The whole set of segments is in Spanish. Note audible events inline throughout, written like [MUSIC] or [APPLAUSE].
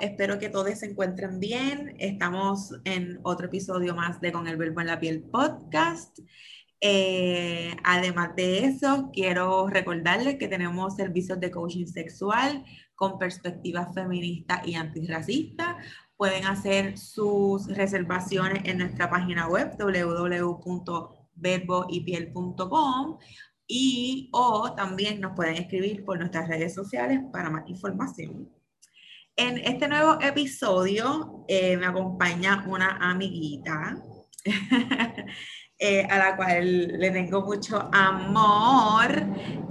Espero que todos se encuentren bien. Estamos en otro episodio más de Con el Verbo en la Piel podcast. Eh, además de eso, quiero recordarles que tenemos servicios de coaching sexual con perspectiva feminista y antirracista. Pueden hacer sus reservaciones en nuestra página web www.verboypiel.com y o también nos pueden escribir por nuestras redes sociales para más información. En este nuevo episodio eh, me acompaña una amiguita [LAUGHS] eh, a la cual le tengo mucho amor.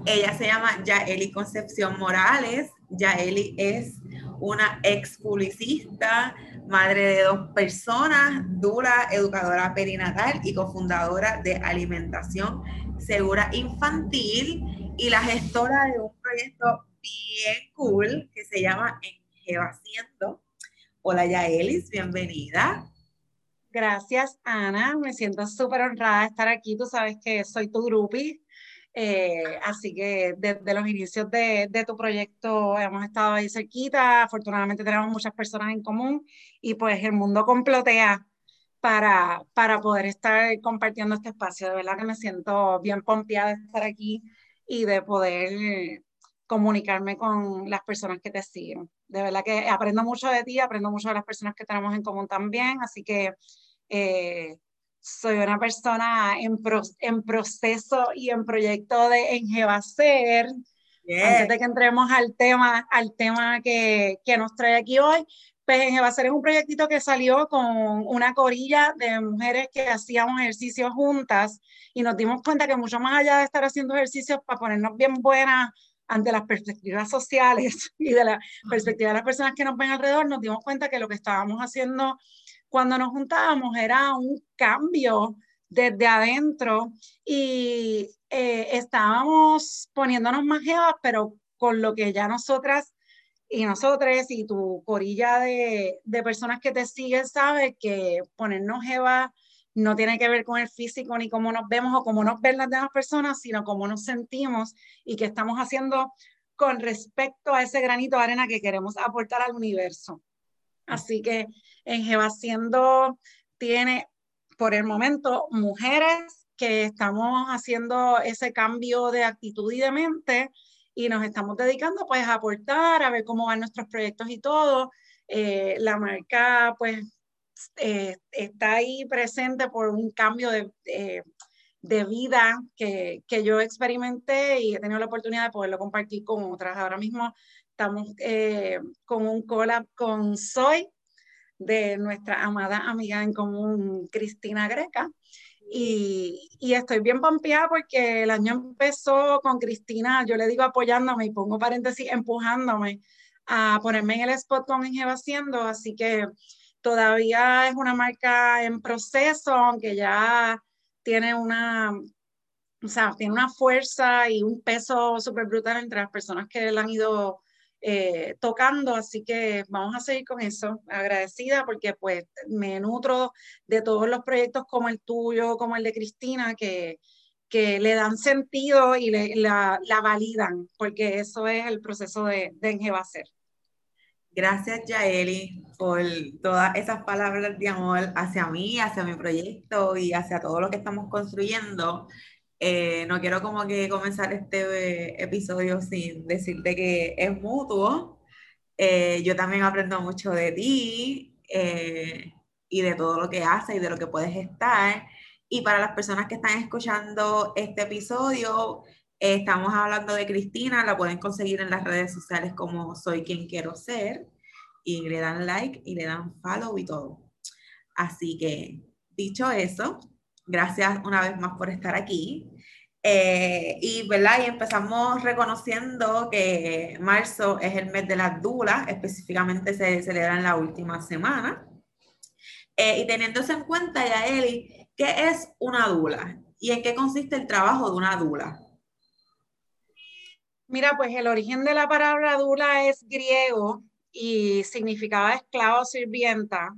Ella se llama Yaeli Concepción Morales. Yaeli es una ex publicista, madre de dos personas, dura, educadora perinatal y cofundadora de Alimentación Segura Infantil y la gestora de un proyecto bien cool que se llama haciendo. Hola Yaelis, bienvenida. Gracias Ana, me siento súper honrada de estar aquí. Tú sabes que soy tu grupi, eh, así que desde los inicios de, de, tu proyecto hemos estado ahí cerquita. Afortunadamente tenemos muchas personas en común y pues el mundo complotea para, para poder estar compartiendo este espacio. De verdad que me siento bien pompeada de estar aquí y de poder comunicarme con las personas que te siguen. De verdad que aprendo mucho de ti, aprendo mucho de las personas que tenemos en común también, así que eh, soy una persona en, en, proceso y en proyecto de enjevacer. Antes de que entremos al tema, al tema que, que nos trae aquí hoy, pues Enjevacer es un proyectito que salió con una corilla de mujeres que hacíamos ejercicios juntas y nos dimos cuenta que mucho más allá de estar haciendo ejercicios para ponernos bien buenas ante las perspectivas sociales [LAUGHS] y de la perspectiva de las personas que nos ven alrededor, nos dimos cuenta que lo que estábamos haciendo cuando nos juntábamos era un cambio desde adentro y eh, estábamos poniéndonos más jevas, pero con lo que ya nosotras y nosotros y tu corilla de, de personas que te siguen sabe que ponernos jevas no tiene que ver con el físico ni cómo nos vemos o cómo nos ven las demás personas, sino cómo nos sentimos y qué estamos haciendo con respecto a ese granito de arena que queremos aportar al universo. Así que en Jevaciendo tiene por el momento mujeres que estamos haciendo ese cambio de actitud y de mente y nos estamos dedicando pues a aportar, a ver cómo van nuestros proyectos y todo. Eh, la marca pues eh, está ahí presente por un cambio de, de vida que, que, yo experimenté y he tenido la oportunidad de poderlo compartir con otras. Ahora mismo estamos eh, con un collab con Soy, de nuestra amada amiga en común, Cristina Greca. Y, y, estoy bien pompeada porque el año empezó con Cristina, yo le digo apoyándome y pongo paréntesis, empujándome a ponerme en el spot con Ingeva haciendo, así que Todavía es una marca en proceso, aunque ya tiene una, o sea, tiene una fuerza y un peso súper brutal entre las personas que la han ido eh, tocando, así que vamos a seguir con eso, agradecida porque pues me nutro de todos los proyectos como el tuyo, como el de Cristina, que, que le dan sentido y la, la, validan, porque eso es el proceso de, de Engevacer. Gracias, Yaeli, por todas esas palabras de amor hacia mí, hacia mi proyecto y hacia todo lo que estamos construyendo. Eh, no quiero como que comenzar este episodio sin decirte que es mutuo. Eh, yo también aprendo mucho de ti eh, y de todo lo que haces y de lo que puedes estar. Y para las personas que están escuchando este episodio, estamos hablando de Cristina, la pueden conseguir en las redes sociales como Soy quien quiero ser y le dan like y le dan follow y todo. Así que, dicho eso, gracias una vez más por estar aquí. Eh, y, ¿verdad? y empezamos reconociendo que marzo es el mes de las dulas, específicamente se celebra en la última semana. Eh, y teniéndose en cuenta, ya Eli, ¿Qué es una dula? ¿Y en qué consiste el trabajo de una dula? Mira, pues el origen de la palabra dula es griego y significaba esclavo sirvienta.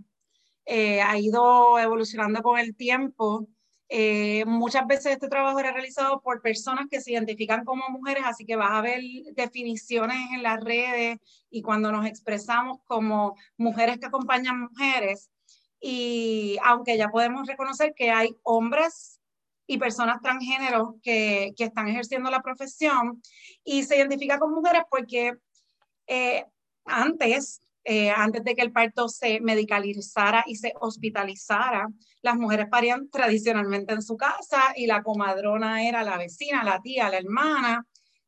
Eh, ha ido evolucionando con el tiempo. Eh, muchas veces este trabajo era realizado por personas que se identifican como mujeres, así que vas a ver definiciones en las redes y cuando nos expresamos como mujeres que acompañan mujeres. Y aunque ya podemos reconocer que hay hombres y personas transgénero que, que están ejerciendo la profesión y se identifica con mujeres porque eh, antes, eh, antes de que el parto se medicalizara y se hospitalizara, las mujeres parían tradicionalmente en su casa y la comadrona era la vecina, la tía, la hermana,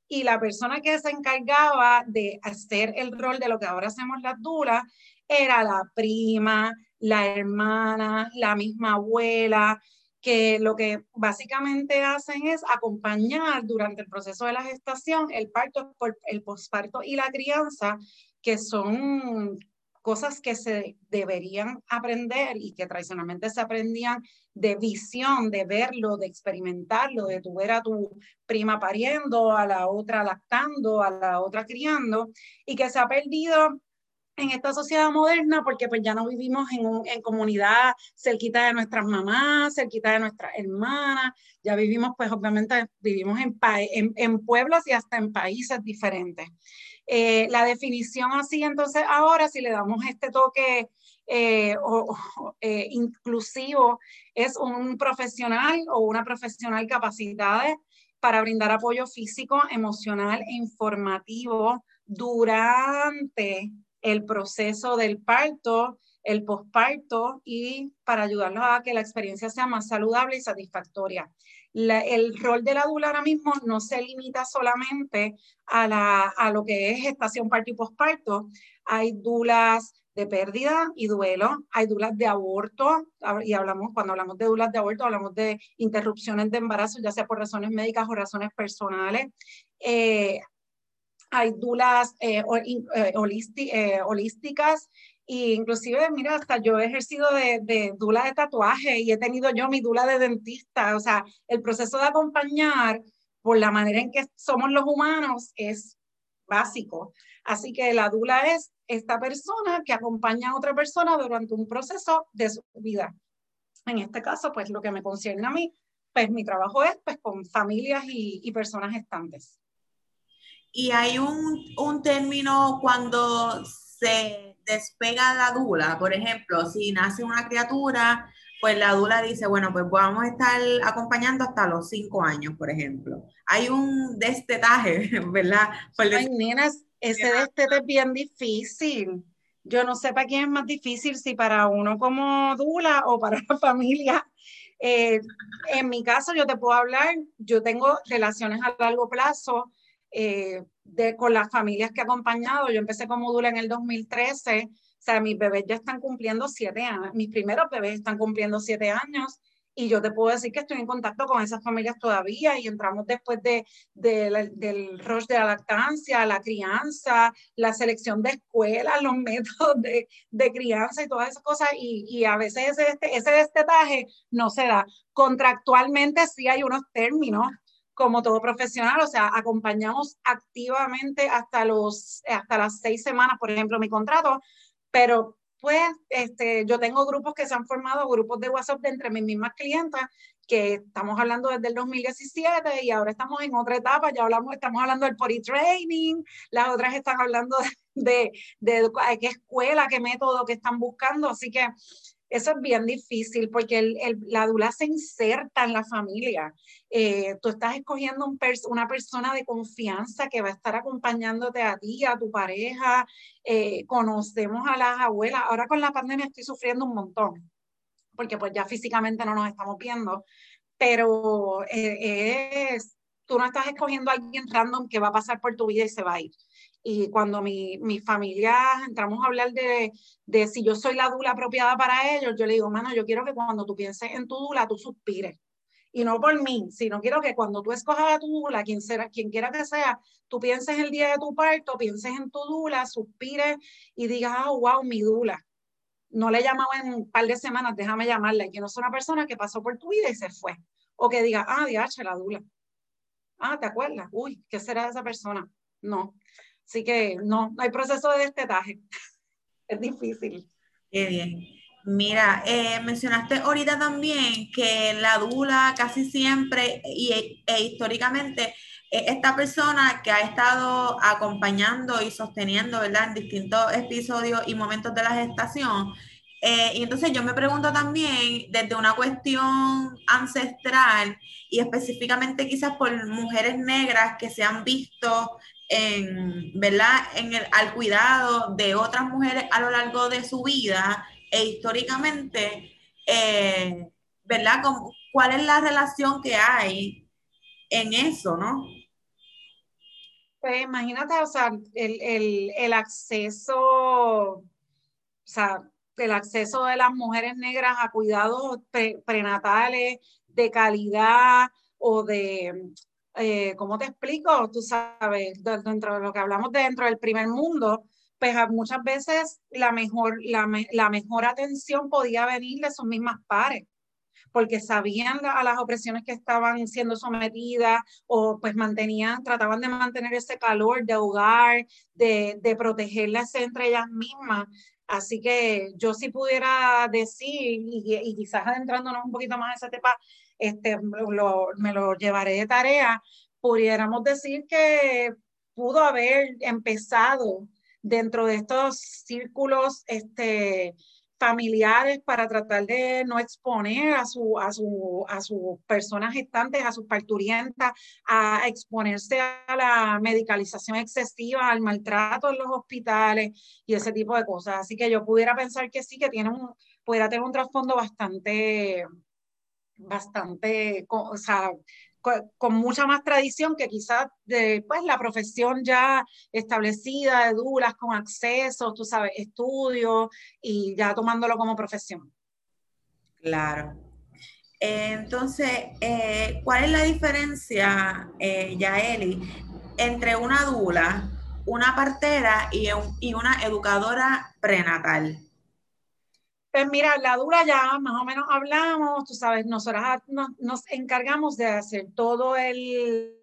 y la persona que se encargaba de hacer el rol de lo que ahora hacemos las duras era la prima, la hermana, la misma abuela, que lo que básicamente hacen es acompañar durante el proceso de la gestación, el parto, el posparto y la crianza, que son cosas que se deberían aprender y que tradicionalmente se aprendían de visión, de verlo, de experimentarlo, de tu ver a tu prima pariendo, a la otra lactando, a la otra criando, y que se ha perdido en esta sociedad moderna porque pues ya no vivimos en, en comunidad cerquita de nuestras mamás, cerquita de nuestras hermanas, ya vivimos pues obviamente vivimos en, en, en pueblos y hasta en países diferentes. Eh, la definición así entonces ahora si le damos este toque eh, o, eh, inclusivo es un profesional o una profesional capacitada para brindar apoyo físico, emocional e informativo durante el proceso del parto, el posparto y para ayudarlos a que la experiencia sea más saludable y satisfactoria. el rol de la dula ahora mismo no se limita solamente a, la, a lo que es gestación, parto y posparto. Hay dulas de pérdida y duelo, hay dulas de aborto, y hablamos, cuando hablamos de dulas de aborto, hablamos de interrupciones de embarazo, ya sea por razones médicas o razones personales. Eh, hay dulas eh, eh, eh, holísticas e inclusive, mira, hasta yo he ejercido de, dula de tatuaje y he tenido yo mi dula de dentista. O sea, el proceso de acompañar por la manera en que somos los humanos es básico. Así que la dula es esta persona que acompaña a otra persona durante un proceso de su vida. En este caso, pues lo que me concierne a mí, pues mi trabajo es pues con familias y, y personas gestantes. Y hay un, un término cuando se despega la dula, por ejemplo, si nace una criatura, pues la dula dice, bueno, pues vamos a estar acompañando hasta los cinco años, por ejemplo. Hay un destetaje, [LAUGHS] ¿verdad? Ay, nenas, ese destete es bien difícil. Yo no sé para quién es más difícil, si para uno como dula o para la [LAUGHS] familia. Eh, en mi caso, yo te puedo hablar, yo tengo relaciones a largo plazo eh, de, con las familias que he acompañado. Yo empecé como dula en el 2013, o sea, mis bebés ya están cumpliendo siete años, mis primeros bebés están cumpliendo siete años y yo te puedo decir que estoy en contacto con esas familias todavía y entramos después de, del rush de la lactancia, la crianza, la selección de escuelas, [LAUGHS] los métodos de, de crianza y todas esas cosas y, y a veces ese, este, ese destetaje no se da. Contractualmente sí hay unos términos como todo profesional, o sea, acompañamos activamente hasta, los, hasta las seis semanas, por ejemplo, mi contrato, pero pues este, yo tengo grupos que se han formado, grupos de WhatsApp de entre mis mismas clientas, que estamos hablando desde el 2017 y ahora estamos en otra etapa, ya hablamos, estamos hablando del potty training, las otras están hablando [LAUGHS] de, de, de qué escuela, qué método que están buscando, así que eso es bien difícil porque el, la dula se inserta en la familia. Eh, tú estás escogiendo un una persona de confianza que va a estar acompañándote a ti, a tu pareja. Eh, conocemos a las abuelas. Ahora con la pandemia estoy sufriendo un montón porque pues ya físicamente no nos estamos viendo, pero eh, es, tú no estás escogiendo a alguien random que va a pasar por tu vida y se va a ir. Y cuando mi, mi familia entramos a hablar de, de, si yo soy la dula apropiada para ellos, yo le digo, mano, yo quiero que cuando tú pienses en tu dula, tú suspires. Y no por mí, sino quiero que cuando tú escojas a tu dula, quien, será, quien quiera que sea, tú pienses el día de tu parto, pienses en tu dula, suspires y digas, oh, wow, mi dula no le he llamado en un par de semanas, déjame llamarle, que no es una persona que pasó por tu vida y se fue. O que diga, ah, diache, la dula. Ah, ¿te acuerdas? Uy, ¿qué será de esa persona? No. Así que no, no hay proceso de destetaje. [LAUGHS] es difícil. Qué bien. Mira, eh, mencionaste ahorita también que la dula casi siempre y, e históricamente esta persona que ha estado acompañando y sosteniendo, ¿verdad? En distintos episodios y momentos de la gestación. Eh, y entonces yo me pregunto también desde una cuestión ancestral y específicamente quizás por mujeres negras que se han visto ¿verdad? En el, al cuidado de otras mujeres a lo largo de su vida e históricamente, eh, ¿verdad? ¿Cuál es la relación que hay en eso, no? Pues imagínate, o sea, el, acceso, o sea, el acceso de las mujeres negras a cuidados prenatales de calidad o de, eh, ¿cómo te explico? Tú sabes, dentro de lo que hablamos dentro del primer mundo, pues muchas veces la mejor, la, la mejor atención podía venir de sus mismas pares porque sabían a las opresiones que estaban siendo sometidas o pues mantenían, trataban de mantener ese calor de hogar, de, de protegerlas entre ellas mismas. Así que yo si pudiera decir, y, quizás adentrándonos un poquito más a ese tema, este, me lo llevaré de tarea, pudiéramos decir que pudo haber empezado dentro de estos círculos este, familiares para tratar de no exponer a, su, a, su, a sus personas gestantes, a sus parturientas, a exponerse a la medicalización excesiva, al maltrato en los hospitales y ese tipo de cosas. Así que yo pudiera pensar que sí, que tiene un, pudiera tener un trasfondo bastante, bastante, o sea, con, mucha más tradición que quizás de pues, la profesión ya establecida de dulas con acceso, tú sabes, estudios y ya tomándolo como profesión. Claro. entonces, eh, ¿cuál es la diferencia, eh, Yaeli, entre una dula, una partera y, y una educadora prenatal? Pues mira, la dura ya más o menos hablamos, tú sabes, nosotros nos, encargamos de hacer todo el,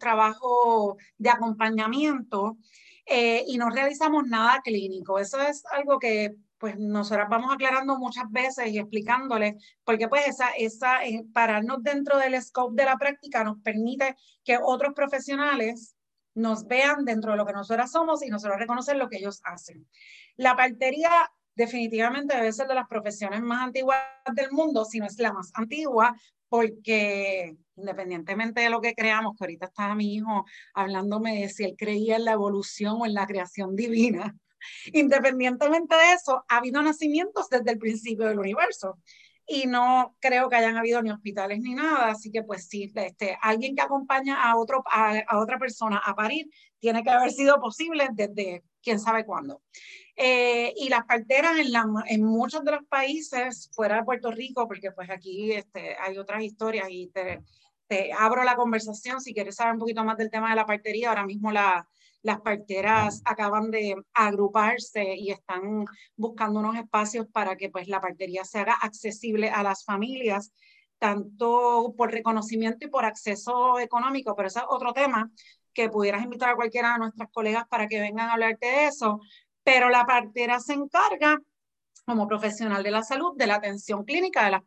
trabajo de acompañamiento eh, y no realizamos nada clínico. Eso es algo que pues nosotros vamos aclarando muchas veces y explicándoles, porque pues esa, esa, eh, pararnos dentro del scope de la práctica nos permite que otros profesionales nos vean dentro de lo que nosotros somos y nosotros reconocer lo que ellos hacen. La partería definitivamente debe ser de las profesiones más antiguas del mundo, si no es la más antigua, porque independientemente de lo que creamos, que ahorita estaba mi hijo hablándome de si él creía en la evolución o en la creación divina, [LAUGHS] independientemente de eso, ha habido nacimientos desde el principio del universo y no creo que hayan habido ni hospitales ni nada, así que pues sí, este, alguien que acompaña a, otro, a, a otra persona a parir tiene que haber sido posible desde quién sabe cuándo. Eh, y las parteras en, en, muchos de los países fuera de Puerto Rico, porque pues aquí este, hay otras historias y te, te, abro la conversación si quieres saber un poquito más del tema de la partería. Ahora mismo la, las parteras acaban de agruparse y están buscando unos espacios para que pues la partería se haga accesible a las familias, tanto por reconocimiento y por acceso económico, pero ese es otro tema que pudieras invitar a cualquiera de nuestras colegas para que vengan a hablarte de eso, pero la partera se encarga como profesional de la salud de la atención clínica de las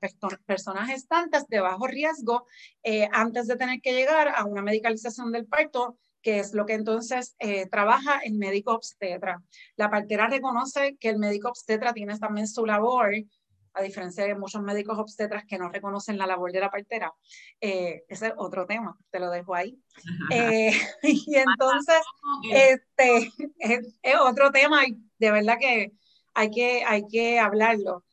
personas gestantes de bajo riesgo eh, antes de tener que llegar a una medicalización del parto, que es lo que entonces eh, trabaja el médico obstetra. La partera reconoce que el médico obstetra tiene también su labor a diferencia de muchos médicos obstetras que no reconocen la labor de la partera. Eh, ese es otro tema, te lo dejo ahí. Eh, [LAUGHS] y entonces, este, [LAUGHS] es, otro tema de verdad que hay que, hay que hablarlo.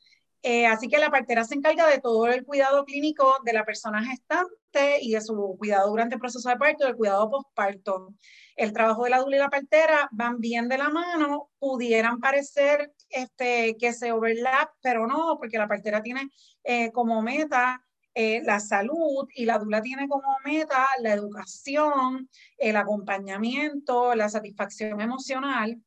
Eh, así que la partera se encarga de todo el cuidado clínico de la persona gestante y de su cuidado durante el proceso de parto y del cuidado postparto. El trabajo de la dula y la partera van bien de la mano, pudieran parecer este, que se overlap, pero no, porque la partera tiene eh, como meta eh, la salud y la dula tiene como meta la educación, el acompañamiento, la satisfacción emocional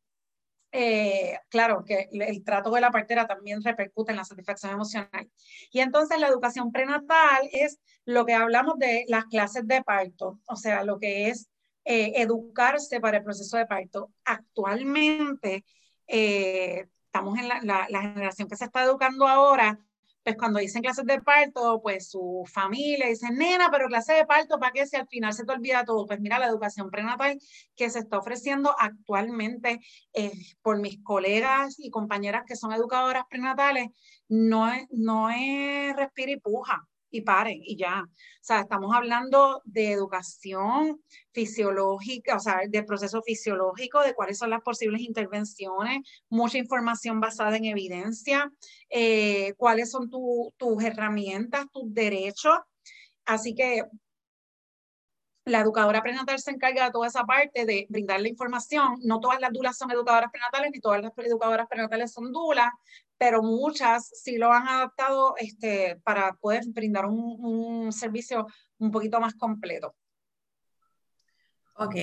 eh, claro que el trato de la partera también repercute en la satisfacción emocional. Y entonces la educación prenatal es lo que hablamos de las clases de parto, o sea, lo que es eh, educarse para el proceso de parto. Actualmente, eh, estamos en la, la, generación que se está educando ahora, pues cuando dicen clases de parto, pues su familia dice, nena, pero clase de parto, ¿para qué si al final se te olvida todo? Pues mira, la educación prenatal que se está ofreciendo actualmente eh, por mis colegas y compañeras que son educadoras prenatales, no es, no es respira y puja y paren y ya. O sea, estamos hablando de educación fisiológica, o sea, de proceso fisiológico, de cuáles son las posibles intervenciones, mucha información basada en evidencia, eh, cuáles son tus herramientas, tus derechos. Así que la educadora prenatal se encarga de toda esa parte de brindar la información. No todas las dulas son educadoras prenatales, ni todas las educadoras prenatales son dulas, pero muchas sí lo han adaptado este, para poder brindar un, servicio un poquito más completo. Ok,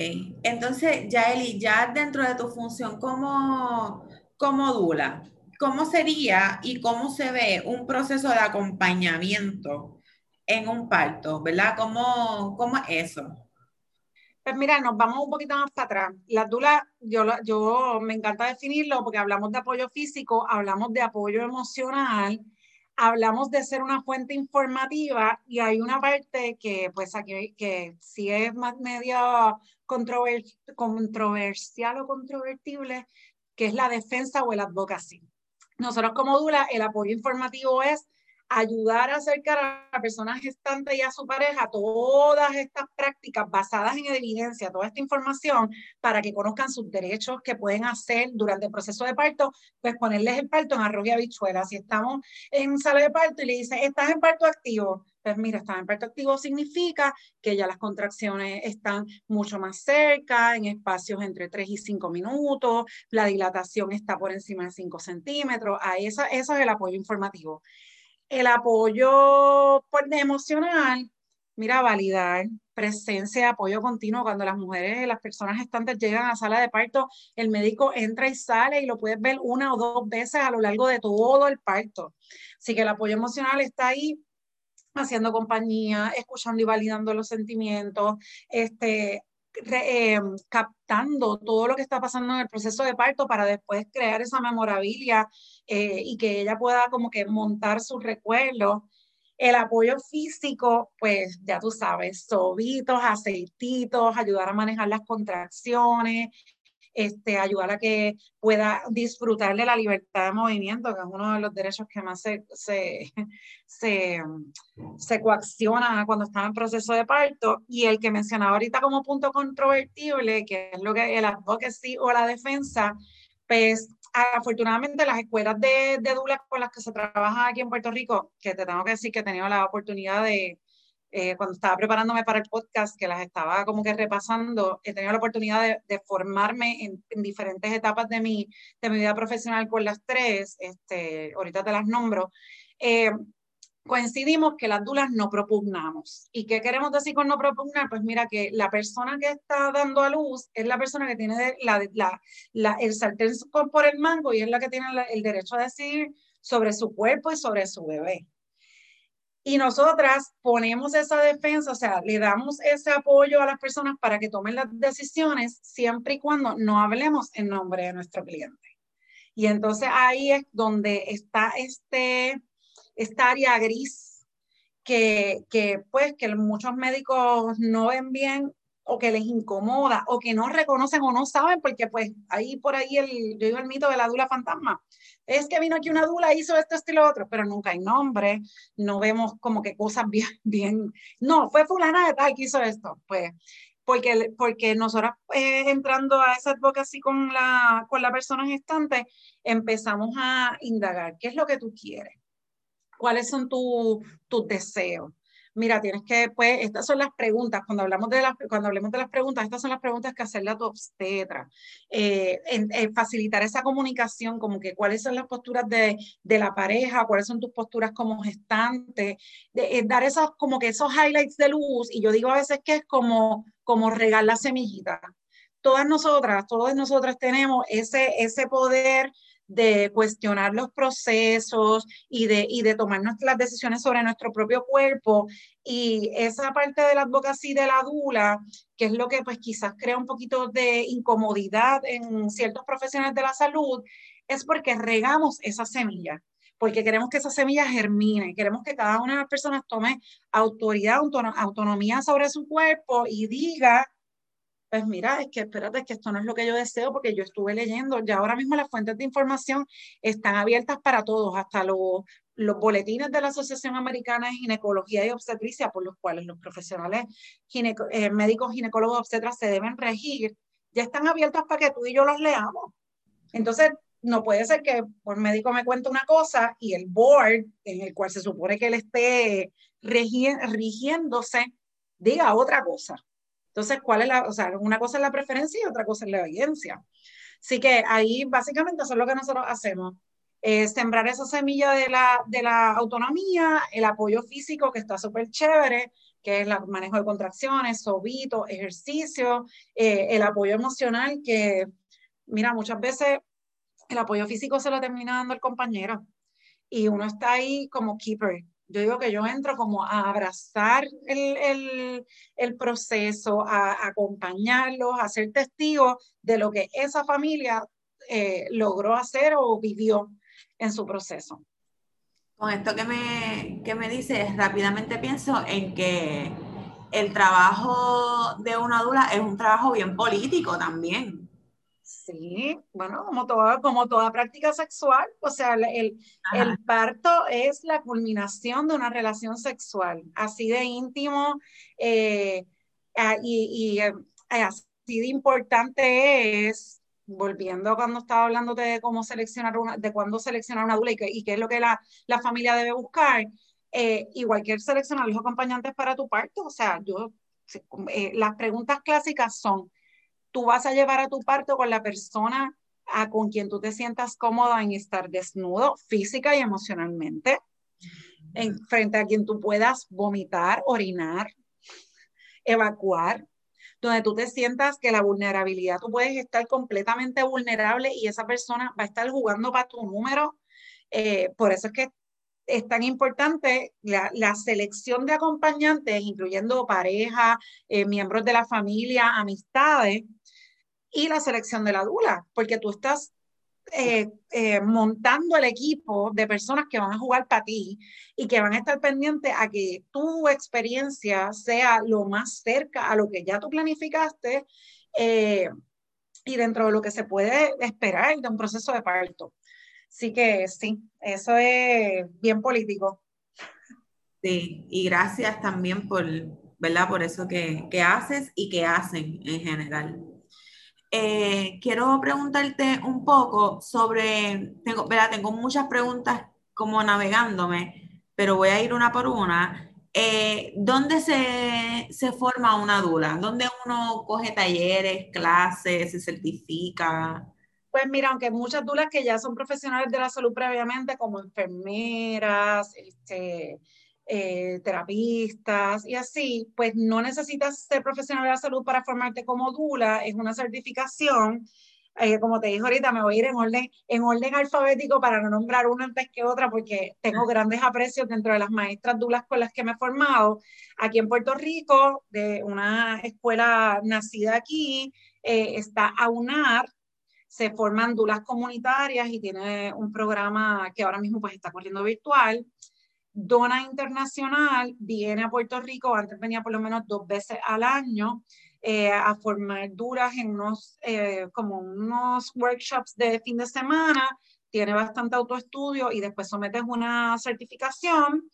entonces, Yaeli, ya dentro de tu función como, como dula, ¿cómo sería y cómo se ve un proceso de acompañamiento en un parto, ¿verdad? ¿Cómo, cómo es eso? Pues mira, nos vamos un poquito más para atrás. La dula, yo, yo me encanta definirlo porque hablamos de apoyo físico, hablamos de apoyo emocional, hablamos de ser una fuente informativa y hay una parte que pues aquí que sí es más medio controversial o controvertible, que es la defensa o el advocacy. Nosotros como Dula, el apoyo informativo es ayudar a acercar a la persona gestante y a su pareja todas estas prácticas basadas en evidencia, toda esta información para que conozcan sus derechos que pueden hacer durante el proceso de parto, pues ponerles el parto en arroz y habichuela. Si estamos en sala de parto y le dicen, estás en parto activo, pues mira, estar en parto activo significa que ya las contracciones están mucho más cerca, en espacios entre 3 y 5 minutos, la dilatación está por encima de 5 centímetros, a esa, eso es el apoyo informativo el apoyo pues, emocional, mira, validar presencia, apoyo continuo. Cuando las mujeres, las personas gestantes llegan a la sala de parto, el médico entra y sale y lo puedes ver una o dos veces a lo largo de todo el parto. Así que el apoyo emocional está ahí haciendo compañía, escuchando y validando los sentimientos, este, eh, captando todo lo que está pasando en el proceso de parto para después crear esa memorabilia eh, y que ella pueda como que montar sus recuerdos. El apoyo físico, pues ya tú sabes, sobitos, aceititos, ayudar a manejar las contracciones, este, ayudar a que pueda disfrutar de la libertad de movimiento, que es uno de los derechos que más se, se, [LAUGHS] se, se coacciona cuando está en proceso de parto. Y el que mencionaba ahorita como punto controvertible, que es lo que el advocacy o la defensa, pues afortunadamente las escuelas de, de con las que se trabaja aquí en Puerto Rico, que te tengo que decir que he tenido la oportunidad de, eh, cuando estaba preparándome para el podcast, que las estaba como que repasando, he tenido la oportunidad de, formarme en, diferentes etapas de mi, de mi vida profesional con las tres, este, ahorita te las nombro. Eh, coincidimos que las dulas no propugnamos. ¿Y qué queremos decir con no propugnar? Pues mira que la persona que está dando a luz es la persona que tiene la, la, la, el sartén por el mango y es la que tiene el derecho a decidir sobre su cuerpo y sobre su bebé. Y nosotras ponemos esa defensa, o sea, le damos ese apoyo a las personas para que tomen las decisiones siempre y cuando no hablemos en nombre de nuestro cliente. Y entonces ahí es donde está este, esta área gris que, que pues que muchos médicos no ven bien o que les incomoda o que no reconocen o no saben porque pues ahí por ahí el, yo digo el mito de la dula fantasma es que vino aquí una dula, hizo esto, esto y lo otro, pero nunca hay nombre, no vemos como que cosas [LAUGHS] bien, bien, no, fue fulana de tal que hizo esto, pues, porque, porque nosotros eh, entrando a esa advocacy con la, con la persona gestante, empezamos a indagar, ¿qué es lo que tú quieres? ¿Cuáles son tus deseos? Mira, tienes que, pues, estas son las preguntas, cuando hablamos de las, cuando hablemos de las preguntas, estas son las preguntas que hacerle a tu obstetra, eh, en, facilitar esa comunicación, como que cuáles son las posturas de, de la pareja, cuáles son tus posturas como gestante, de, eh, dar esos, como que esos highlights de luz, y yo digo a veces que es como, como regar la semillita, todas nosotras, todas nosotras tenemos ese, ese poder de cuestionar los procesos y de, y de tomar nuestras decisiones sobre nuestro propio cuerpo. Y esa parte de la advocacy de la dula, que es lo que pues quizás crea un poquito de incomodidad en ciertos profesionales de la salud, es porque regamos esa semilla porque queremos que esa semilla germine, queremos que cada una de las personas tome autoridad, autonomía sobre su cuerpo y diga, pues mira, es que espérate, es que esto no es lo que yo deseo porque yo estuve leyendo, ya ahora mismo las fuentes de información están abiertas para todos, hasta los, los boletines de la Asociación Americana de Ginecología y Obstetricia, por los cuales los profesionales eh, médicos ginecólogos obstetras se deben regir, ya están abiertos para que tú y yo los leamos. Entonces, no puede ser que el médico me cuente una cosa y el board, en el cual se supone que él esté rigiéndose, diga otra cosa. Entonces, ¿cuál es la, o sea, una cosa es la preferencia y otra cosa es la evidencia. Así que ahí básicamente eso es lo que nosotros hacemos. sembrar esa semilla de la, de la autonomía, el apoyo físico que está súper chévere, que es el manejo de contracciones, sobito, ejercicio, eh, el apoyo emocional que, mira, muchas veces el apoyo físico se lo termina dando el compañero y uno está ahí como keeper, yo digo que yo entro como a abrazar el, proceso, a, acompañarlos, a ser testigo de lo que esa familia eh, logró hacer o vivió en su proceso. Con esto que me, que me dices, rápidamente pienso en que el trabajo de una dula es un trabajo bien político también. Sí, bueno, como toda, como toda práctica sexual, o sea, el, el, parto es la culminación de una relación sexual, así de íntimo eh, y, y eh, así de importante es, volviendo a cuando estaba hablando de cómo seleccionar una, de cuándo seleccionar una dula y, y qué es lo que la, la familia debe buscar, eh, igual que seleccionar los acompañantes para tu parto, o sea, yo, las preguntas clásicas son, tú vas a llevar a tu parto con la persona a, con quien tú te sientas cómoda en estar desnudo física y emocionalmente, en frente a quien tú puedas vomitar, orinar, evacuar, donde tú te sientas que la vulnerabilidad, tú puedes estar completamente vulnerable y esa persona va a estar jugando para tu número. Eh, por eso es que es tan importante la, selección de acompañantes, incluyendo pareja, eh, miembros de la familia, amistades, y la selección de la dula, porque tú estás eh, eh, montando el equipo de personas que van a jugar para ti y que van a estar pendientes a que tu experiencia sea lo más cerca a lo que ya tú planificaste eh, y dentro de lo que se puede esperar de un proceso de parto. Así que sí, eso es bien político. Sí, y gracias también por, ¿verdad? Por eso que, que haces y que hacen en general. Eh, quiero preguntarte un poco sobre, tengo, tengo muchas preguntas como navegándome, pero voy a ir una por una. Eh, ¿Dónde se, se, forma una dula? ¿Dónde uno coge talleres, clases, se certifica? Pues mira, aunque muchas dulas que ya son profesionales de la salud previamente, como enfermeras, este, eh, terapistas y así, pues no necesitas ser profesional de la salud para formarte como dula, es una certificación. Eh, como te dije ahorita, me voy a ir en orden, en orden alfabético para no nombrar una antes que otra, porque tengo grandes aprecios dentro de las maestras dulas con las que me he formado. Aquí en Puerto Rico, de una escuela nacida aquí, eh, está AUNAR, se forman dulas comunitarias y tiene un programa que ahora mismo pues está corriendo virtual. Dona Internacional viene a Puerto Rico, antes venía por lo menos dos veces al año, eh, a formar duras en unos, eh, como unos workshops de fin de semana, tiene bastante autoestudio y después sometes una certificación.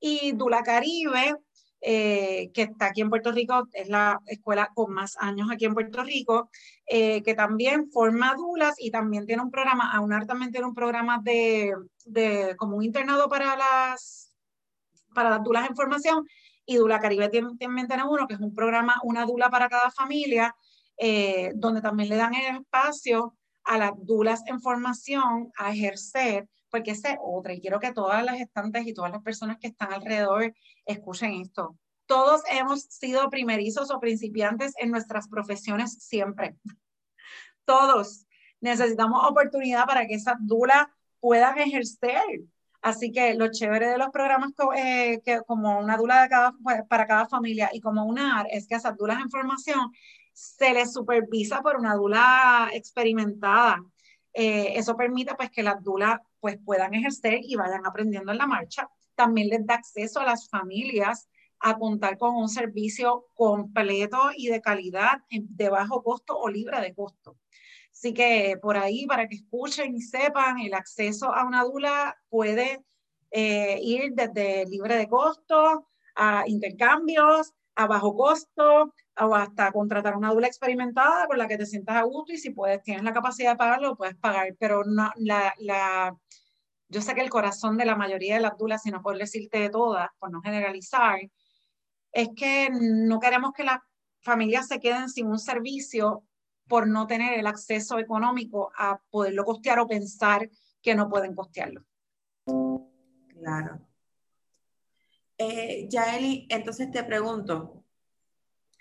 Y Dula Caribe, eh, que está aquí en Puerto Rico, es la escuela con más años aquí en Puerto Rico, que también forma dulas y también tiene un programa, AUNAR también tiene un programa de, de como un internado para las para las dulas en formación y Dula Caribe tiene, también tiene uno que es un programa, una dula para cada familia, eh, donde también le dan el espacio a las dulas en formación a ejercer, porque esa es otra, y quiero que todas las estantes y todas las personas que están alrededor escuchen esto. todos hemos sido primerizos o principiantes en nuestras profesiones siempre. Todos necesitamos oportunidad para que esas dulas puedan ejercer. Así que lo chévere de los programas eh, que como una dula de cada, pues, para cada familia y como una AR es que esas dulas en formación se les supervisa por una dula experimentada. Eh, eso permite pues que las dulas pues puedan ejercer y vayan aprendiendo en la marcha. También les da acceso a las familias a contar con un servicio completo y de calidad de bajo costo o libre de costo. Así que por ahí, para que escuchen y sepan, el acceso a una dula puede eh, ir desde libre de costo a intercambios, a bajo costo, o hasta contratar una dula experimentada con la que te sientas a gusto y si puedes, tienes la capacidad de pagarlo, puedes pagar. Pero no, la, la, yo sé que el corazón de la mayoría de las dulas, si no puedo decirte de todas, por no generalizar, es que no queremos que las familias se queden sin un servicio por no tener el acceso económico a poderlo costear o pensar que no pueden costearlo. Claro. Eh, entonces te pregunto,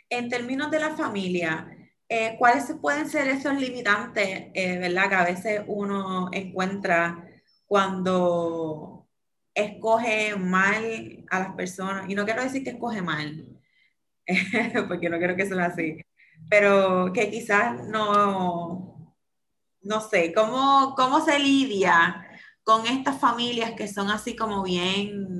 en términos de la familia, eh, ¿cuáles pueden ser esos limitantes, eh, verdad, que a veces uno encuentra cuando escoge mal a las personas, y no quiero decir que escoge mal, [LAUGHS] porque no quiero que sea así, pero que quizás no, no sé, ¿cómo, cómo se lidia con estas familias que son así como bien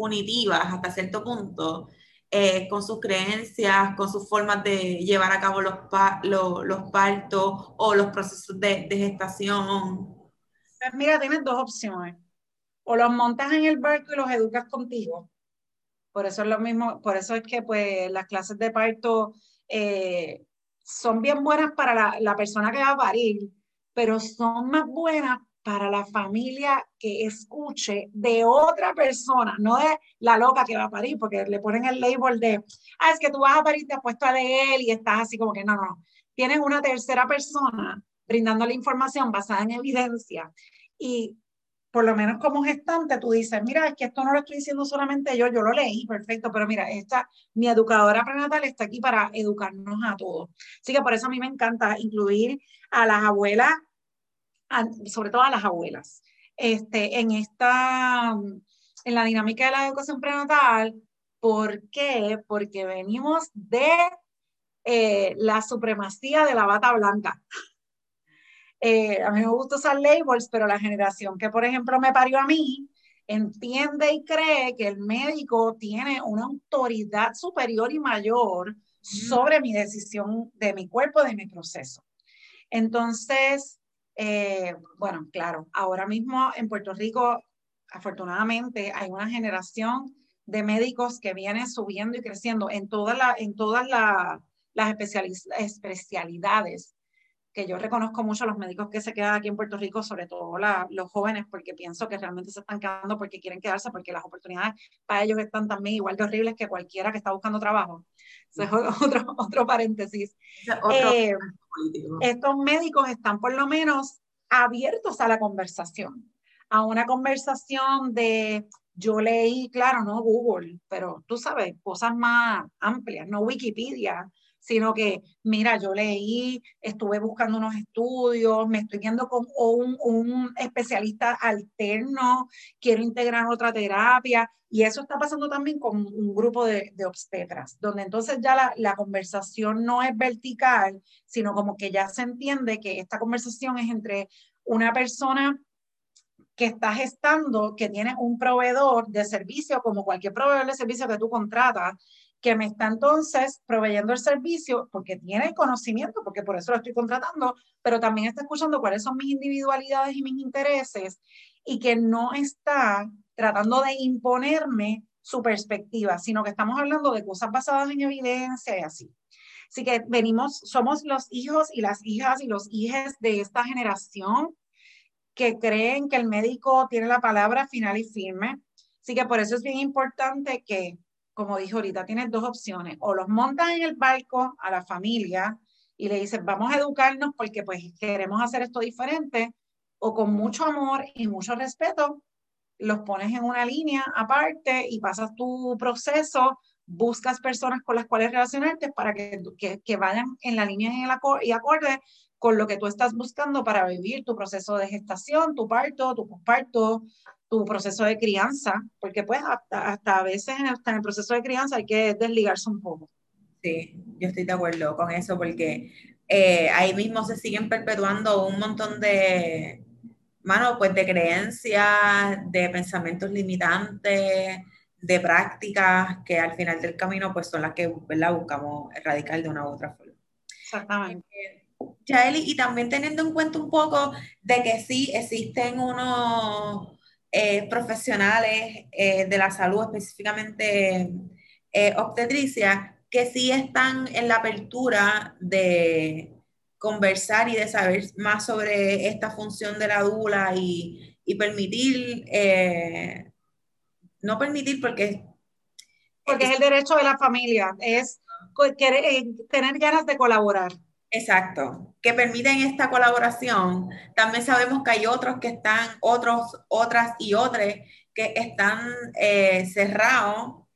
punitivas hasta cierto punto, eh, con sus creencias, con sus formas de llevar a cabo los, los, partos o los procesos de, de gestación? Pues mira, tienes dos opciones o los montas en el barco y los educas contigo. Por eso es lo mismo, por eso es que pues las clases de parto eh, son bien buenas para la, la, persona que va a parir, pero son más buenas para la familia que escuche de otra persona, no de la loca que va a parir, porque le ponen el label de, ah, es que tú vas a parir, te has puesto a leer y estás así como que no, no. Tienen una tercera persona brindando la información basada en evidencia y por lo menos como gestante, tú dices, mira, es que esto no lo estoy diciendo solamente yo, yo lo leí, perfecto, pero mira, esta, mi educadora prenatal está aquí para educarnos a todos. Así que por eso a mí me encanta incluir a las abuelas, sobre todo a las abuelas, este, en esta, en la dinámica de la educación prenatal. ¿Por qué? Porque venimos de eh, la supremacía de la bata blanca. [LAUGHS] Eh, a mí me gusta usar labels, pero la generación que, por ejemplo, me parió a mí, entiende y cree que el médico tiene una autoridad superior y mayor sobre mi decisión de mi cuerpo, de mi proceso. Entonces, eh, bueno, claro, ahora mismo en Puerto Rico, afortunadamente, hay una generación de médicos que viene subiendo y creciendo en, la, en todas las especialidades que yo reconozco mucho a los médicos que se quedan aquí en Puerto Rico, sobre todo los jóvenes, porque pienso que realmente se están quedando porque quieren quedarse, porque las oportunidades para ellos están también igual de horribles que cualquiera que está buscando trabajo. Eso es [LAUGHS] otro, otro paréntesis. Eh, estos médicos están por lo menos abiertos a la conversación, a una conversación de, yo leí, claro, no Google, pero tú sabes, cosas más amplias, no Wikipedia, sino que, mira, yo leí, estuve buscando unos estudios, me estoy viendo con un, un especialista alterno, quiero integrar otra terapia, y eso está pasando también con un grupo de, obstetras, donde entonces ya la, la, conversación no es vertical, sino como que ya se entiende que esta conversación es entre una persona que está gestando, que tiene un proveedor de servicio, como cualquier proveedor de servicio que tú contratas, que me está entonces proveyendo el servicio porque tiene el conocimiento, porque por eso lo estoy contratando, pero también está escuchando cuáles son mis individualidades y mis intereses y que no está tratando de imponerme su perspectiva, sino que estamos hablando de cosas basadas en evidencia y así. Así que venimos, somos los hijos y las hijas y los hijos de esta generación que creen que el médico tiene la palabra final y firme. Así que por eso es bien importante que como dijo ahorita, tienes dos opciones. O los montas en el barco a la familia y le dices, vamos a educarnos porque pues queremos hacer esto diferente, o con mucho amor y mucho respeto, los pones en una línea aparte y pasas tu proceso buscas personas con las cuales relacionarte para que, que, vayan en la línea y acorde con lo que tú estás buscando para vivir tu proceso de gestación, tu parto, tu posparto, tu proceso de crianza, porque pues hasta, hasta a veces hasta en el proceso de crianza hay que desligarse un poco. Sí, yo estoy de acuerdo con eso porque eh, ahí mismo se siguen perpetuando un montón de, mano, pues de creencias, de pensamientos limitantes, de prácticas que al final del camino pues son las que la buscamos erradicar de una u otra forma. Exactamente. Yaeli, y también teniendo en cuenta un poco de que sí existen unos eh, profesionales eh, de la salud, específicamente eh, obstetricia, que sí están en la apertura de conversar y de saber más sobre esta función de la dula y, y permitir, no permitir porque... Porque es el derecho de la familia, es tener ganas de colaborar. Exacto, que permiten esta colaboración. También sabemos que hay otros que están, otros, otras y otras que están eh, cerrados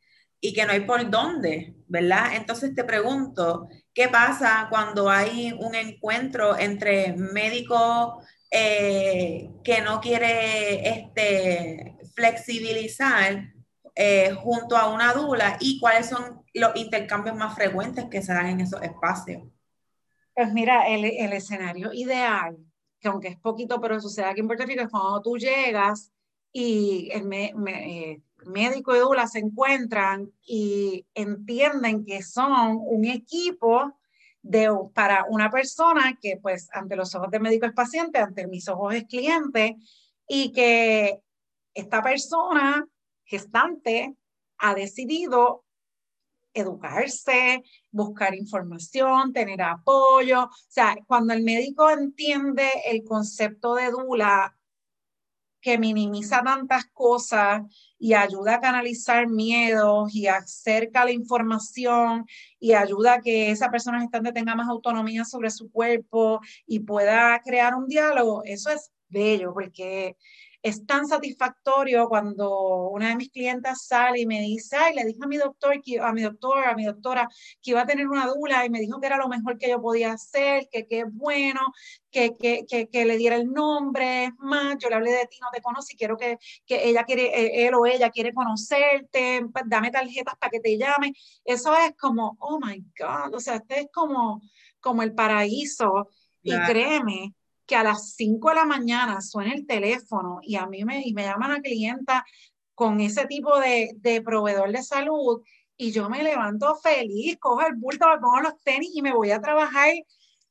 y que no hay por dónde, ¿verdad? Entonces te pregunto, ¿qué pasa cuando hay un encuentro entre médico eh, que no quiere este, flexibilizar eh, junto a una dula y cuáles son los intercambios más frecuentes que se dan en esos espacios? Pues mira, el, el, escenario ideal, que aunque es poquito, pero sucede aquí en Puerto Rico, es cuando tú llegas y el eh, médico y Dula se encuentran y entienden que son un equipo de, para una persona que pues ante los ojos de médico es paciente, ante mis ojos es cliente y que esta persona gestante ha decidido educarse, buscar información, tener apoyo. O sea, cuando el médico entiende el concepto de dula que minimiza tantas cosas y ayuda a canalizar miedos y acerca la información y ayuda a que esa persona gestante tenga más autonomía sobre su cuerpo y pueda crear un diálogo, eso es bello porque es tan satisfactorio cuando una de mis clientas sale y me dice, ay, le dije a mi doctor, a mi doctora, a mi doctora, que iba a tener una dula y me dijo que era lo mejor que yo podía hacer, que qué bueno, que, que, que, que, le diera el nombre, es más, yo le hablé de ti, no te conocí, y quiero que, que ella quiere, eh, él o ella quiere conocerte, dame tarjetas para que te llame. Eso es como, oh my God, o sea, este es como, como el paraíso. Y créeme, que a las 5 de la mañana suene el teléfono y a mí me, y me llama la clienta con ese tipo de, de proveedor de salud y yo me levanto feliz, cojo el bulto, me pongo los tenis y me voy a trabajar,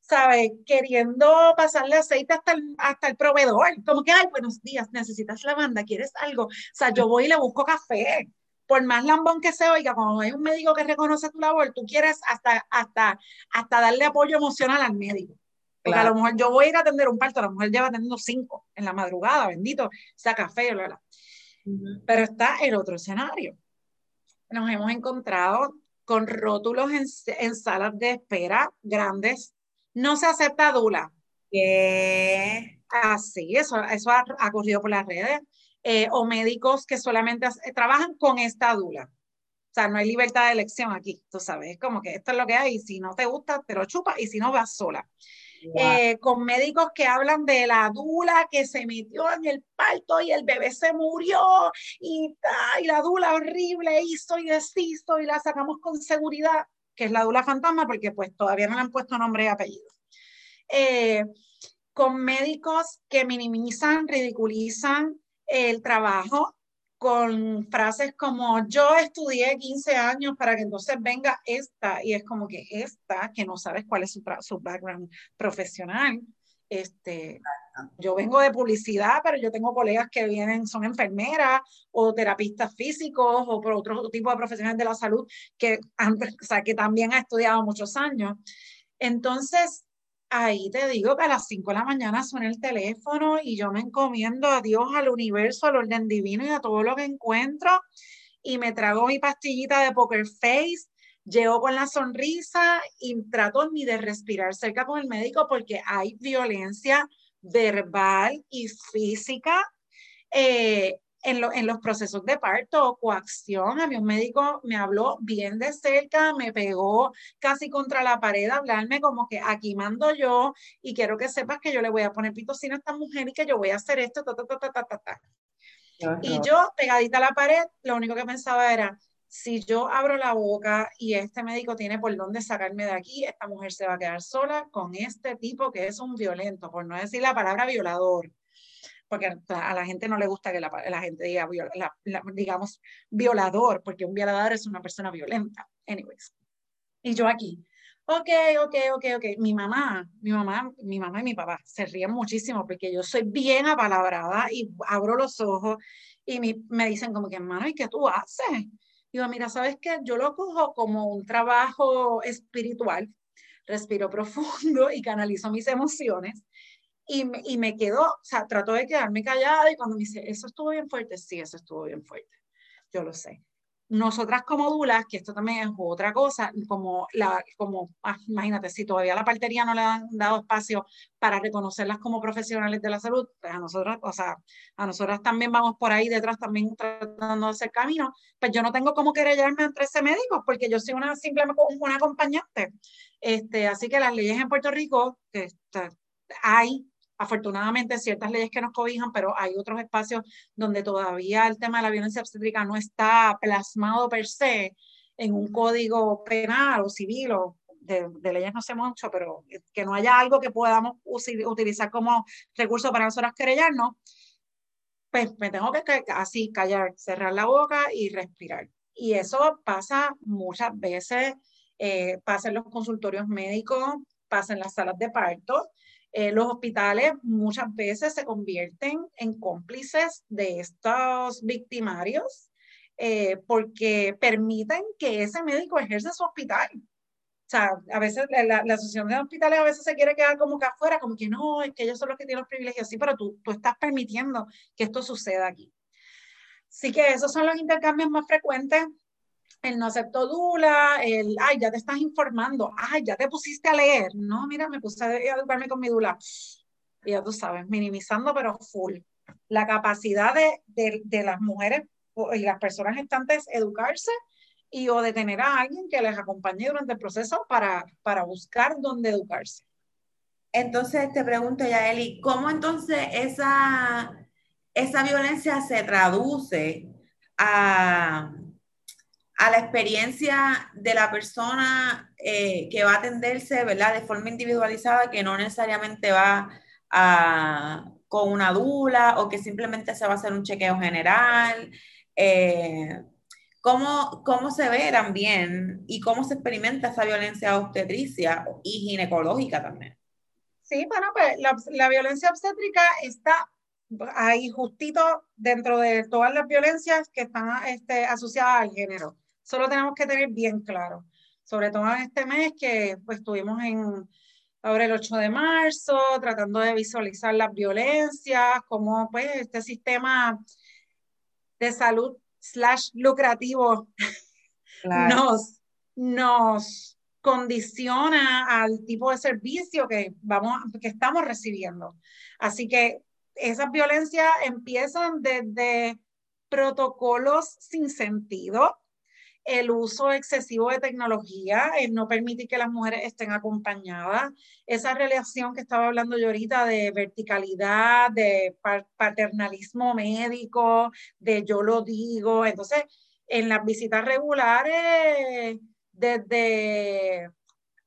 ¿sabes? Queriendo pasarle aceite hasta el, hasta el proveedor. Como que, ay, buenos días, necesitas lavanda, ¿quieres algo? O sea, yo voy y le busco café. Por más lambón que se oiga, cuando hay un médico que reconoce tu labor, tú quieres hasta, hasta, hasta darle apoyo emocional al médico. Porque a lo mejor yo voy a ir a atender un parto, a lo mejor lleva atendiendo cinco en la madrugada, bendito, sea café, bla, bla. Pero está el otro escenario. Nos hemos encontrado con rótulos en, salas de espera grandes. No se acepta dula. ¿Qué? Así, eso, eso ha, corrido por las redes. Eh, o médicos que solamente trabajan con esta dula. O sea, no hay libertad de elección aquí, tú sabes, es como que esto es lo que hay, y si no te gusta, te lo chupas, y si no, vas sola. Eh, con médicos que hablan de la dula que se metió en el parto y el bebé se murió y, y la dula horrible hizo y deshizo y la sacamos con seguridad, que es la dula fantasma porque pues todavía no le han puesto nombre y apellido. Eh, con médicos que minimizan, ridiculizan el trabajo con frases como yo estudié 15 años para que entonces venga esta y es como que esta que no sabes cuál es su, su background profesional. Este, yo vengo de publicidad, pero yo tengo colegas que vienen, son enfermeras o terapistas físicos o por otro tipo de profesionales de la salud que, o sea, que también ha estudiado muchos años. Entonces, ahí te digo que a las 5 de la mañana suena el teléfono y yo me encomiendo a Dios, al universo, al orden divino y a todo lo que encuentro y me trago mi pastillita de poker face, llego con la sonrisa y trato ni de respirar cerca con el médico porque hay violencia verbal y física. Eh, en, en, los procesos de parto o coacción. A mí un médico me habló bien de cerca, me pegó casi contra la pared a hablarme como que aquí mando yo y quiero que sepas que yo le voy a poner pitocina a esta mujer y que yo voy a hacer esto, ta, ta, ta, ta, ta, ta. Y yo, pegadita a la pared, lo único que pensaba era, si yo abro la boca y este médico tiene por dónde sacarme de aquí, esta mujer se va a quedar sola con este tipo que es un violento, por no decir la palabra violador porque a la gente no le gusta que la, gente diga, digamos, violador, porque un violador es una persona violenta. Anyways. Y yo aquí, ok, ok, ok, ok. Mi mamá, mi mamá, mi mamá y mi papá se ríen muchísimo porque yo soy bien apalabrada y abro los ojos y me dicen como que, hermano, ¿y qué tú haces? Digo, mira, ¿sabes qué? Yo lo cojo como un trabajo espiritual, respiro profundo y canalizo mis emociones y me, y me quedó, o sea, trató de quedarme callada y cuando me dice, eso estuvo bien fuerte, sí, eso estuvo bien fuerte, yo lo sé. Nosotras como dulas, que esto también es otra cosa, como, la, como ah, imagínate, si todavía la partería no le han dado espacio para reconocerlas como profesionales de la salud, pues a nosotras, o sea, a nosotras también vamos por ahí detrás también tratando de hacer camino, pues yo no tengo cómo querellarme entre ese médico porque yo soy una simplemente una acompañante. Este, así que las leyes en Puerto Rico, que hay afortunadamente ciertas leyes que nos cobijan, pero hay otros espacios donde todavía el tema de la violencia obstétrica no está plasmado per se en un código penal o civil o de, leyes no sé mucho, pero que no haya algo que podamos utilizar como recurso para nosotros querellarnos, pues me tengo que así callar, cerrar la boca y respirar. Y eso pasa muchas veces, eh, pasa en los consultorios médicos, pasa en las salas de parto, eh, los hospitales muchas veces se convierten en cómplices de estos victimarios eh, porque permiten que ese médico ejerza su hospital. O sea, a veces la, asociación de hospitales a veces se quiere quedar como que afuera, como que no, es que ellos son los que tienen los privilegios, sí, pero tú, tú estás permitiendo que esto suceda aquí. Así que esos son los intercambios más frecuentes el no acepto dula, el, ay, ya te estás informando, ay, ya te pusiste a leer. No, mira, me puse a educarme con mi dula. Y ya tú sabes, minimizando, pero full. La capacidad de, de, de las mujeres y las personas gestantes educarse y o de tener a alguien que les acompañe durante el proceso para, para buscar dónde educarse. Entonces te pregunto, Yaeli, ¿cómo entonces esa, esa violencia se traduce a, a la experiencia de la persona eh, que va a atenderse, ¿verdad? De forma individualizada, que no necesariamente va a, con una dula o que simplemente se va a hacer un chequeo general. Eh, ¿cómo, ¿Cómo se ve también y cómo se experimenta esa violencia obstetricia y ginecológica también? Sí, bueno, pues la, violencia obstétrica está ahí justito dentro de todas las violencias que están este, asociadas al género. Solo tenemos que tener bien claro, sobre todo en este mes que pues estuvimos en ahora el 8 de marzo, tratando de visualizar las violencias, cómo pues este sistema de salud slash lucrativo nos, nos condiciona al tipo de servicio que, vamos, que estamos recibiendo. Así que esas violencias empiezan desde protocolos sin sentido, el uso excesivo de tecnología, el no permitir que las mujeres estén acompañadas, esa relación que estaba hablando yo ahorita de verticalidad, de paternalismo médico, de yo lo digo. Entonces, en las visitas regulares, desde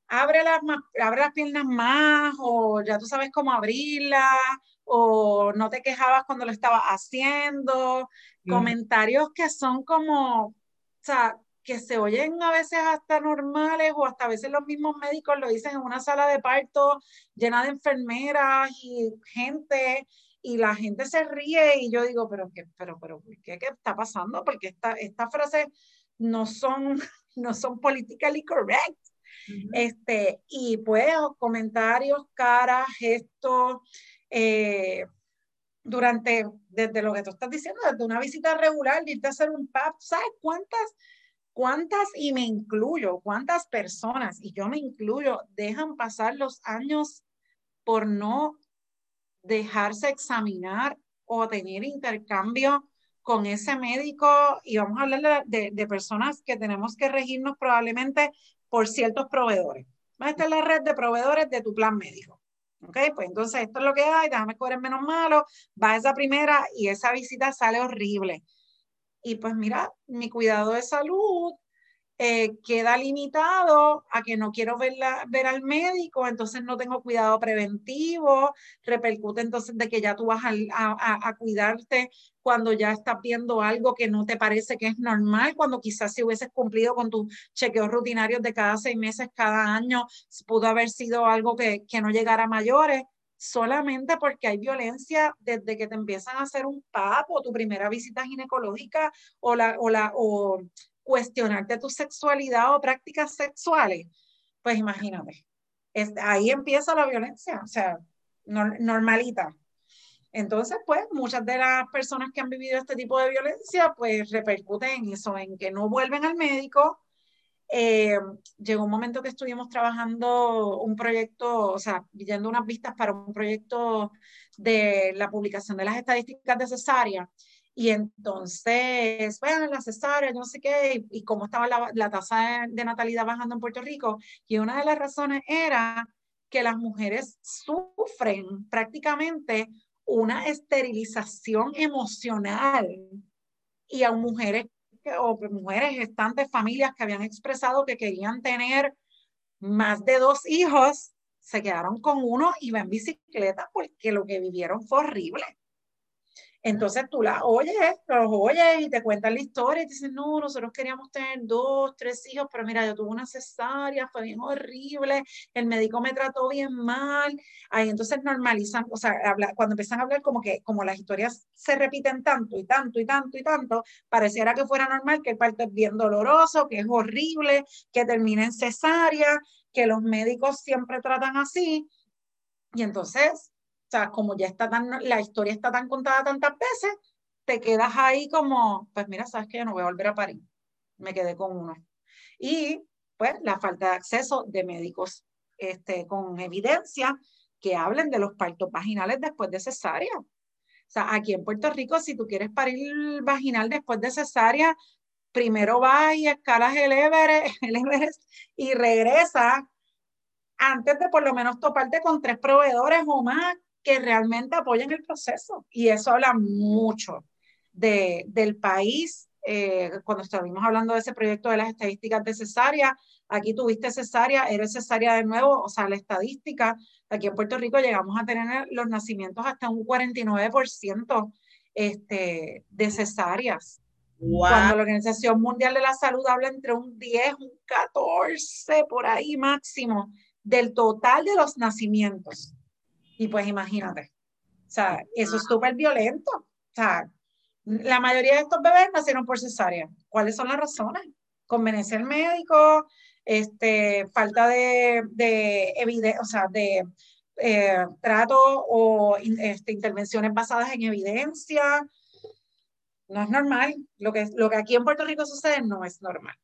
abre las, abre las piernas más o ya tú sabes cómo abrirlas o no te quejabas cuando lo estabas haciendo, comentarios que son como, o sea, que se oyen a veces hasta normales o hasta a veces los mismos médicos lo dicen en una sala de parto llena de enfermeras y gente y la gente se ríe y yo digo, pero qué, pero, pero, ¿qué, qué está pasando? Porque esta, esta frase no son, [LAUGHS] no son politically correct. este, y pues comentarios, caras, gestos, eh, durante, desde lo que tú estás diciendo, desde una visita regular, irte a hacer un PAP, ¿sabes cuántas ¿Cuántas, y me incluyo, cuántas personas, y yo me incluyo, dejan pasar los años por no dejarse examinar o tener intercambio con ese médico y vamos a hablar de, de, personas que tenemos que regirnos probablemente por ciertos proveedores. Esta es la red de proveedores de tu plan médico. ¿Ok? Pues entonces esto es lo que hay, déjame cobrar menos malo, va esa primera y esa visita sale horrible. Y pues mira, mi cuidado de salud eh, queda limitado a que no quiero ver, ver al médico, entonces no tengo cuidado preventivo, repercute entonces de que ya tú vas a, a, a, cuidarte cuando ya estás viendo algo que no te parece que es normal, cuando quizás si hubieses cumplido con tus chequeos rutinarios de cada seis meses, cada año, pudo haber sido algo que, que no llegara a mayores solamente porque hay violencia desde que te empiezan a hacer un papo, tu primera visita ginecológica o la, o la, o cuestionarte tu sexualidad o prácticas sexuales, pues imagínate, ahí empieza la violencia, o sea, normalita. Entonces, pues muchas de las personas que han vivido este tipo de violencia, pues repercuten en eso, en que no vuelven al médico. Eh, llegó un momento que estuvimos trabajando un proyecto, o sea, viendo unas vistas para un proyecto de la publicación de las estadísticas de cesárea y entonces, bueno, la cesárea, no sé qué, y, cómo estaba la, la tasa de, natalidad bajando en Puerto Rico. Y una de las razones era que las mujeres sufren prácticamente una esterilización emocional. Y a mujeres o mujeres gestantes, familias que habían expresado que querían tener más de dos hijos, se quedaron con uno y van en bicicleta porque lo que vivieron fue horrible. Entonces tú la oyes, los oyes y te cuentan la historia y te dicen, no, nosotros queríamos tener dos, tres hijos, pero mira, yo tuve una cesárea, fue bien horrible, el médico me trató bien mal. Ahí entonces normalizan, o sea, cuando empiezan a hablar como que como las historias se repiten tanto y tanto y tanto y tanto, pareciera que fuera normal que el parto es bien doloroso, que es horrible, que termine en cesárea, que los médicos siempre tratan así. Y entonces o sea, como ya está tan, la historia está tan contada tantas veces, te quedas ahí como, pues mira, sabes que yo no voy a volver a París. Me quedé con uno. Y pues la falta de acceso de médicos este, con evidencia que hablen de los partos vaginales después de cesárea. O sea, aquí en Puerto Rico, si tú quieres parir vaginal después de cesárea, primero vas y escalas el Everest, [LAUGHS] el Everest y regresas antes de por lo menos toparte con tres proveedores o más que realmente apoyen el proceso. Y eso habla mucho de, del país. Eh, cuando estuvimos hablando de ese proyecto de las estadísticas de cesárea, aquí tuviste cesárea, eres cesárea de nuevo, o sea, la estadística, aquí en Puerto Rico llegamos a tener los nacimientos hasta un 49% este, de cesáreas. Cuando la Organización Mundial de la Salud habla entre un 10, un 14, por ahí máximo, del total de los nacimientos. Y pues imagínate, o sea, eso es súper violento. O sea, la mayoría de estos bebés nacieron por cesárea. ¿Cuáles son las razones? Conveniencia del médico, este, falta de, de evidencia, o sea, de eh, trato o este, intervenciones basadas en evidencia. No es normal. Lo que, lo que aquí en Puerto Rico sucede no es normal.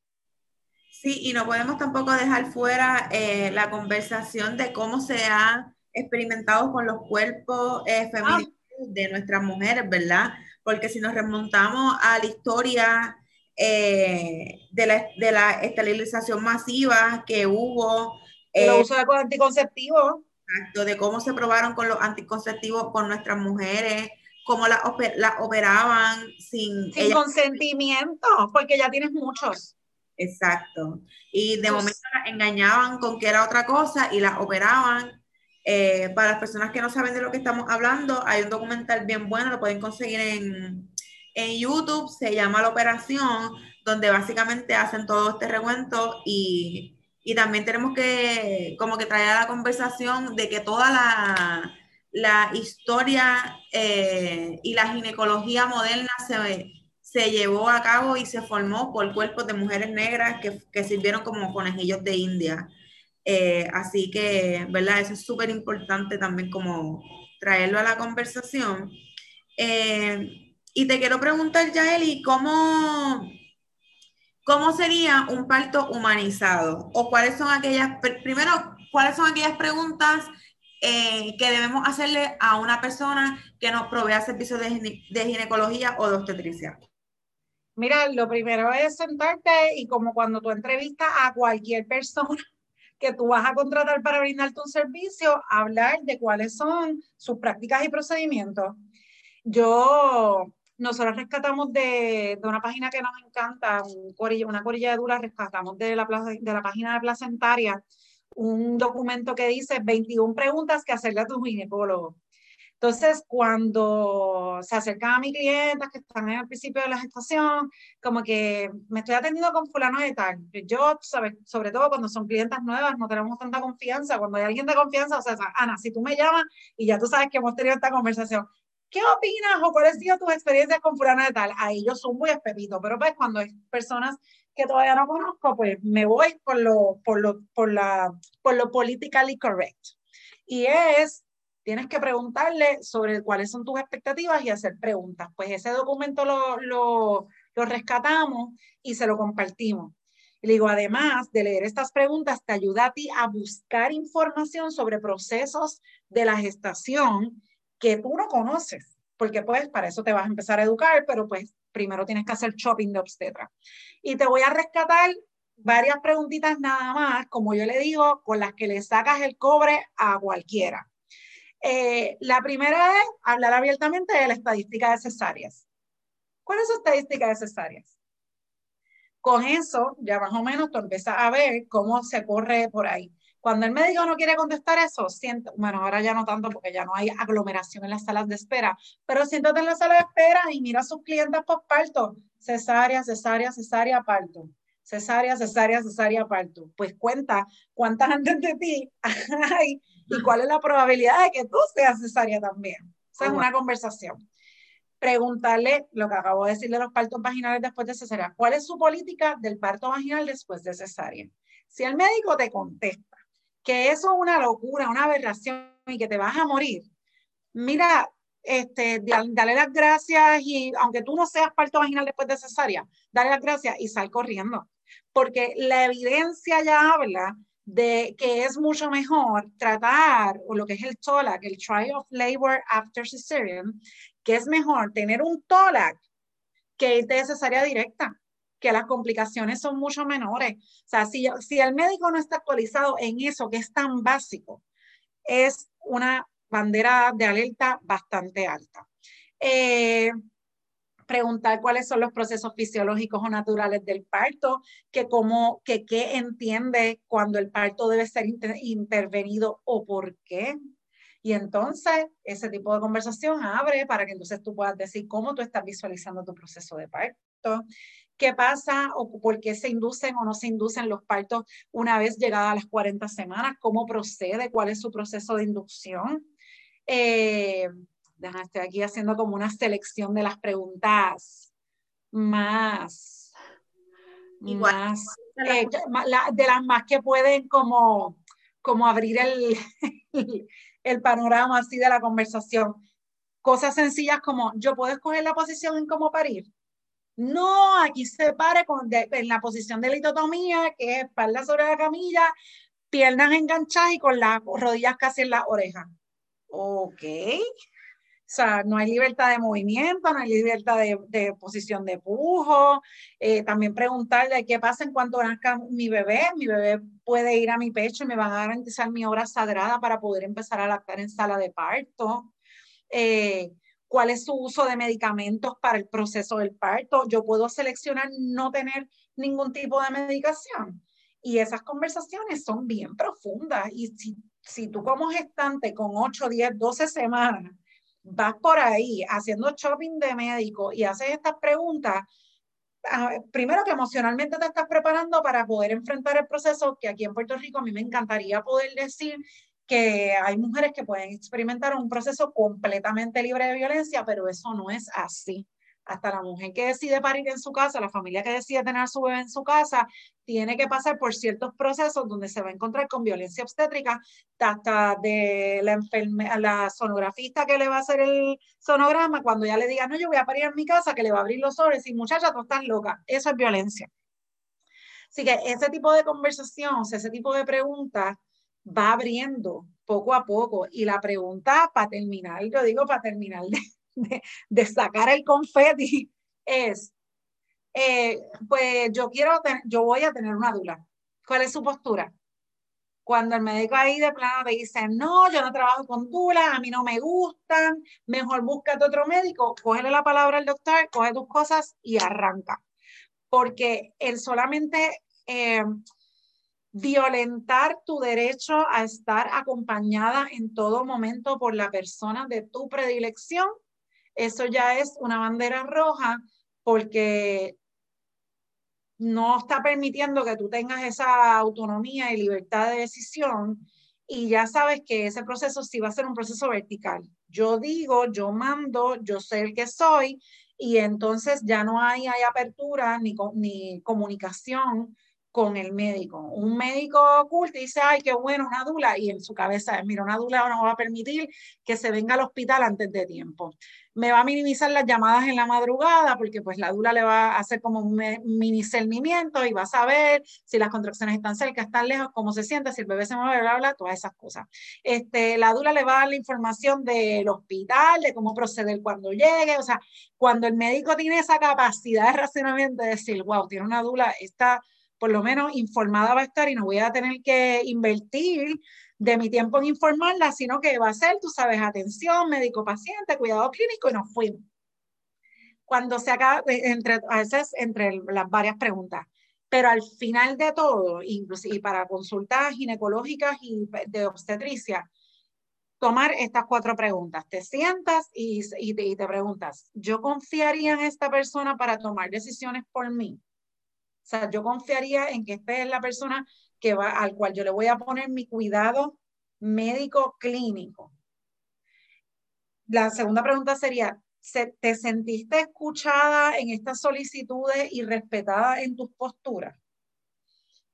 Sí, y no podemos tampoco dejar fuera eh, la conversación de cómo se ha experimentados con los cuerpos eh, femeninos de nuestras mujeres, ¿verdad? Porque si nos remontamos a la historia eh, de, la, de, la, esterilización masiva que hubo. El eh, uso de anticonceptivos. Exacto, de cómo se probaron con los anticonceptivos con nuestras mujeres, cómo las la operaban sin... Sin consentimiento, porque ya tienes muchos. Exacto. Y de momento las engañaban con que era otra cosa y las operaban eh, para las personas que no saben de lo que estamos hablando, hay un documental bien bueno, lo pueden conseguir en, en YouTube, se llama La Operación, donde básicamente hacen todo este recuento y, y también tenemos que como que traer a la conversación de que toda la, la historia eh, y la ginecología moderna se, se llevó a cabo y se formó por cuerpos de mujeres negras que, que sirvieron como conejillos de India. Eh, así que, ¿verdad? Eso es súper importante también como traerlo a la conversación. Eh, y te quiero preguntar, Yaeli, ¿cómo, ¿cómo sería un parto humanizado? ¿O cuáles son aquellas, primero, cuáles son aquellas preguntas eh, que debemos hacerle a una persona que nos provea servicios de, de ginecología o de obstetricia? Mira, lo primero es sentarte y como cuando tú entrevistas a cualquier persona que tú vas a contratar para brindarte un servicio, hablar de cuáles son sus prácticas y procedimientos. Yo, nosotros rescatamos de, una página que nos encanta, un una corilla de dura, rescatamos de la, de la página de Placentaria un documento que dice 21 preguntas que hacerle a tu ginecólogo. Entonces, cuando se acercan a mis clientes que están en el principio de la gestación, como que me estoy atendiendo con fulano de tal. Yo, sobre todo cuando son clientes nuevas, no tenemos tanta confianza. Cuando hay alguien de confianza, o sea, Ana, si tú me llamas y ya tú sabes que hemos tenido esta conversación, ¿qué opinas o cuáles han sido tus experiencias con fulano de tal? Ahí yo soy muy espepito, pero pues cuando hay personas que todavía no conozco, pues me voy por lo, por lo, por la, por lo politically correct. Y es tienes que preguntarle sobre cuáles son tus expectativas y hacer preguntas. Pues ese documento lo, lo, rescatamos y se lo compartimos. Y le digo, además de leer estas preguntas, te ayuda a ti a buscar información sobre procesos de la gestación que tú no conoces, porque pues para eso te vas a empezar a educar, pero pues primero tienes que hacer shopping de obstetra. Y te voy a rescatar varias preguntitas nada más, como yo le digo, con las que le sacas el cobre a cualquiera. Eh, la primera es hablar abiertamente de la estadística de cesáreas. ¿Cuál es su estadística de cesáreas? Con eso, ya más o menos tú empiezas a ver cómo se corre por ahí. Cuando el médico no quiere contestar eso, siento, bueno, ahora ya no tanto porque ya no hay aglomeración en las salas de espera, pero siéntate en la sala de espera y mira a sus clientes parto. cesárea, cesárea, cesárea, parto cesárea, cesárea, cesárea, parto. Pues cuenta cuántas antes de ti [LAUGHS] hay y cuál es la probabilidad de que tú seas cesárea también. Esa es una conversación. Preguntarle lo que acabo de decir de los partos vaginales después de cesárea. ¿Cuál es su política del parto vaginal después de cesárea? Si el médico te contesta que eso es una locura, una aberración y que te vas a morir, mira, este, dale las gracias y aunque tú no seas parto vaginal después de cesárea, dale las gracias y sal corriendo. Porque la evidencia ya habla de que es mucho mejor tratar, o lo que es el TOLAC, el Trial of Labor After Cesarean, que es mejor tener un TOLAC que ir de cesárea directa, que las complicaciones son mucho menores. O sea, si, si el médico no está actualizado en eso que es tan básico, es una bandera de alerta bastante alta. Eh, preguntar cuáles son los procesos fisiológicos o naturales del parto, que cómo, que qué entiende cuando el parto debe ser intervenido o por qué. Y entonces ese tipo de conversación abre para que entonces tú puedas decir cómo tú estás visualizando tu proceso de parto, qué pasa o por qué se inducen o no se inducen los partos una vez llegadas a las 40 semanas, cómo procede, cuál es su proceso de inducción. Eh, estoy aquí haciendo como una selección de las preguntas más, más eh, de las más que pueden como, como abrir el, [LAUGHS] el panorama así de la conversación. Cosas sencillas como, yo puedo escoger la posición en cómo parir. No, aquí se pare con, en la posición de litotomía, que es espalda sobre la camilla, piernas enganchadas y con las rodillas casi en la oreja. Ok, o sea, no hay libertad de movimiento, no hay libertad de, posición de pujo. Eh, también preguntarle qué pasa en cuanto nazca mi bebé. Mi bebé puede ir a mi pecho y me van a garantizar mi hora sagrada para poder empezar a lactar en sala de parto. Eh, ¿Cuál es su uso de medicamentos para el proceso del parto? Yo puedo seleccionar no tener ningún tipo de medicación. Y esas conversaciones son bien profundas. Y si, si tú como gestante con 8, 10, 12 semanas vas por ahí haciendo shopping de médico y haces estas preguntas, ah, primero que emocionalmente te estás preparando para poder enfrentar el proceso, que aquí en Puerto Rico a mí me encantaría poder decir que hay mujeres que pueden experimentar un proceso completamente libre de violencia, pero eso no es así hasta la mujer que decide parir en su casa, la familia que decide tener a su bebé en su casa, tiene que pasar por ciertos procesos donde se va a encontrar con violencia obstétrica, hasta de la, la sonografista que le va a hacer el sonograma, cuando ya le diga, no, yo voy a parir en mi casa, que le va a abrir los ojos y muchacha, tú estás loca. Eso es violencia. Así que ese tipo de conversación, ese tipo de preguntas, va abriendo poco a poco. Y la pregunta para terminar, yo digo para terminar de, sacar el confeti, es, eh, pues yo quiero, yo voy a tener una dula. ¿Cuál es su postura? Cuando el médico ahí de plano te dice, no, yo no trabajo con dulas, a mí no me gustan, mejor búscate otro médico, cógele la palabra al doctor, coge tus cosas y arranca. Porque él solamente eh, violentar tu derecho a estar acompañada en todo momento por la persona de tu predilección, eso ya es una bandera roja porque no está permitiendo que tú tengas esa autonomía y libertad de decisión y ya sabes que ese proceso sí va a ser un proceso vertical. Yo digo, yo mando, yo sé el que soy y entonces ya no hay, hay apertura ni, ni comunicación con el médico. Un médico oculto dice, ay, qué bueno, una dula, y en su cabeza mira, una dula no va a permitir que se venga al hospital antes de tiempo. Me va a minimizar las llamadas en la madrugada porque pues la dula le va a hacer como un mini cernimiento y va a saber si las contracciones están cerca, están lejos, cómo se siente, si el bebé se mueve, bla, bla, todas esas cosas. Este, la dula le va a dar la información del hospital, de cómo proceder cuando llegue, o sea, cuando el médico tiene esa capacidad de racionamiento de decir, wow, tiene una dula, esta por lo menos informada va a estar y no voy a tener que invertir de mi tiempo en informarla, sino que va a ser, tú sabes, atención, médico-paciente, cuidado clínico y nos fuimos. Cuando se acaba, eh, entre, a veces entre las varias preguntas, pero al final de todo, inclusive para consultas ginecológicas y de obstetricia, tomar estas cuatro preguntas. Te sientas y, y, te, y te preguntas, ¿yo confiaría en esta persona para tomar decisiones por mí? O sea, yo confiaría en que esta es la persona que va, al cual yo le voy a poner mi cuidado médico clínico. La segunda pregunta sería, ¿te sentiste escuchada en estas solicitudes y respetada en tus posturas?